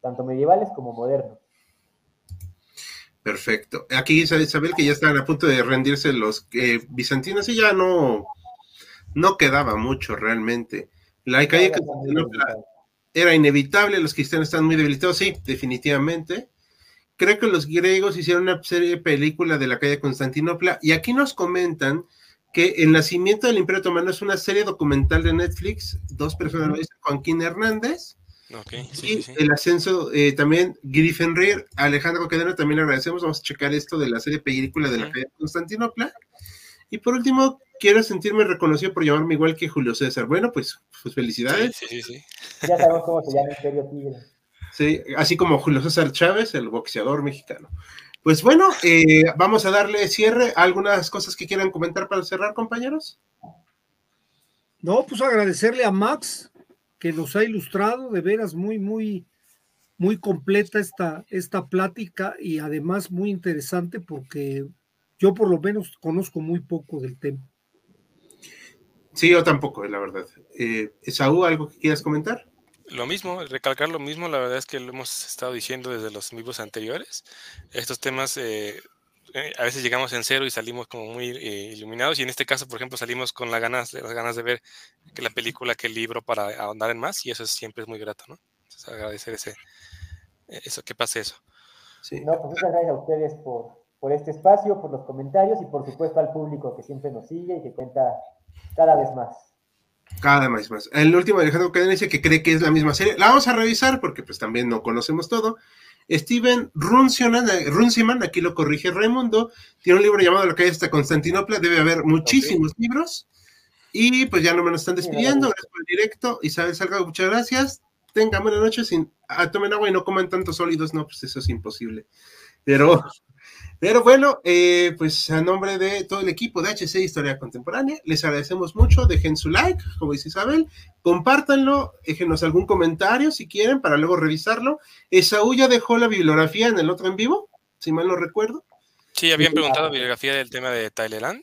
S2: tanto medievales como modernos.
S1: Perfecto. Aquí dice Isabel que ya estaban a punto de rendirse los eh, bizantinos y ya no, no quedaba mucho realmente. La caída de Era inevitable, los cristianos están muy debilitados, sí, definitivamente. Creo que los griegos hicieron una serie de película de la caída de Constantinopla y aquí nos comentan que El nacimiento del Imperio Otomano es una serie documental de Netflix, dos personas lo dicen, Joaquín Hernández
S4: sí,
S1: y
S4: sí,
S1: el ascenso eh, también Griffenrier, Alejandro Cadena también le agradecemos, vamos a checar esto de la serie película de la de Constantinopla. Y por último, quiero sentirme reconocido por llamarme igual que Julio César. Bueno, pues, pues felicidades.
S4: Sí, sí, sí.
S2: Ya sabemos cómo se llama Imperio Tigre.
S1: Sí, así como Julio César Chávez, el boxeador mexicano. Pues bueno, eh, vamos a darle cierre. ¿Algunas cosas que quieran comentar para cerrar, compañeros?
S3: No, pues agradecerle a Max que nos ha ilustrado de veras muy, muy, muy completa esta, esta plática y además muy interesante porque yo por lo menos conozco muy poco del tema.
S1: Sí, yo tampoco, la verdad. Eh, Esaú, ¿algo que quieras comentar?
S4: Lo mismo, recalcar lo mismo, la verdad es que lo hemos estado diciendo desde los vivos anteriores. Estos temas eh, eh, a veces llegamos en cero y salimos como muy eh, iluminados y en este caso, por ejemplo, salimos con las ganas, las ganas de ver que la película, que el libro para ahondar en más y eso es- siempre es muy grato, ¿no? Entonces, agradecer ese, eh, eso, que pase eso.
S1: Sí.
S2: No, pues muchas gracias a ustedes por, por este espacio, por los comentarios y por supuesto al público que siempre nos sigue y que cuenta cada vez más.
S1: Cada vez más. El último Alejandro Cadena dice que cree que es la misma serie. La vamos a revisar porque pues también no conocemos todo. Steven Runciman, aquí lo corrige Raimundo, tiene un libro llamado La calle hasta Constantinopla, debe haber muchísimos libros. Y pues ya no me nos están despidiendo, gracias por el directo. Isabel Salgado, muchas gracias. Tengan buenas noches, sin, ah, tomen agua y no coman tantos sólidos, no, pues eso es imposible. Pero, pero bueno, eh, pues a nombre de todo el equipo de HC Historia Contemporánea, les agradecemos mucho, dejen su like, como dice Isabel, compártanlo, déjenos algún comentario si quieren para luego revisarlo. Esaú ya dejó la bibliografía en el otro en vivo, si mal no recuerdo.
S4: Sí, habían preguntado bibliografía del tema de Thailand.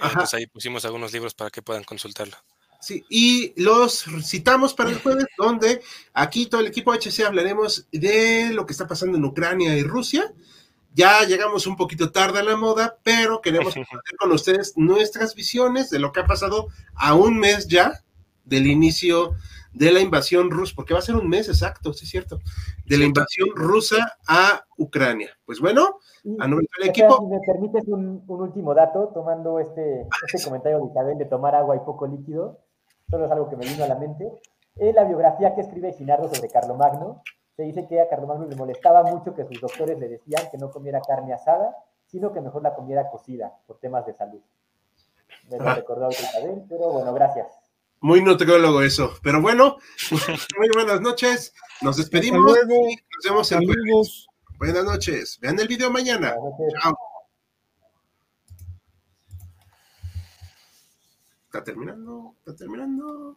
S1: Ajá.
S4: Pues ahí pusimos algunos libros para que puedan consultarlo.
S1: Sí, y los citamos para el jueves, donde aquí todo el equipo HC hablaremos de lo que está pasando en Ucrania y Rusia. Ya llegamos un poquito tarde a la moda, pero queremos (laughs) compartir con ustedes nuestras visiones de lo que ha pasado a un mes ya del inicio de la invasión rusa, porque va a ser un mes exacto, sí es cierto, de la invasión rusa a Ucrania. Pues bueno, a nombre del equipo.
S2: Si me permites un, último dato, tomando este, este comentario de Isabel de tomar agua y poco líquido, solo es algo que me vino a la mente. En la biografía que escribe Ginardo sobre Carlomagno, se dice que a Carlomagno le molestaba mucho que sus doctores le decían que no comiera carne asada, sino que mejor la comiera cocida por temas de salud. Me lo ah. recordó Isabel, pero bueno, gracias.
S1: Muy nutriólogo eso. Pero bueno, muy buenas noches. Nos despedimos.
S3: luego.
S1: nos vemos en Buenas noches. Vean el video mañana. Chao. Está terminando, está terminando.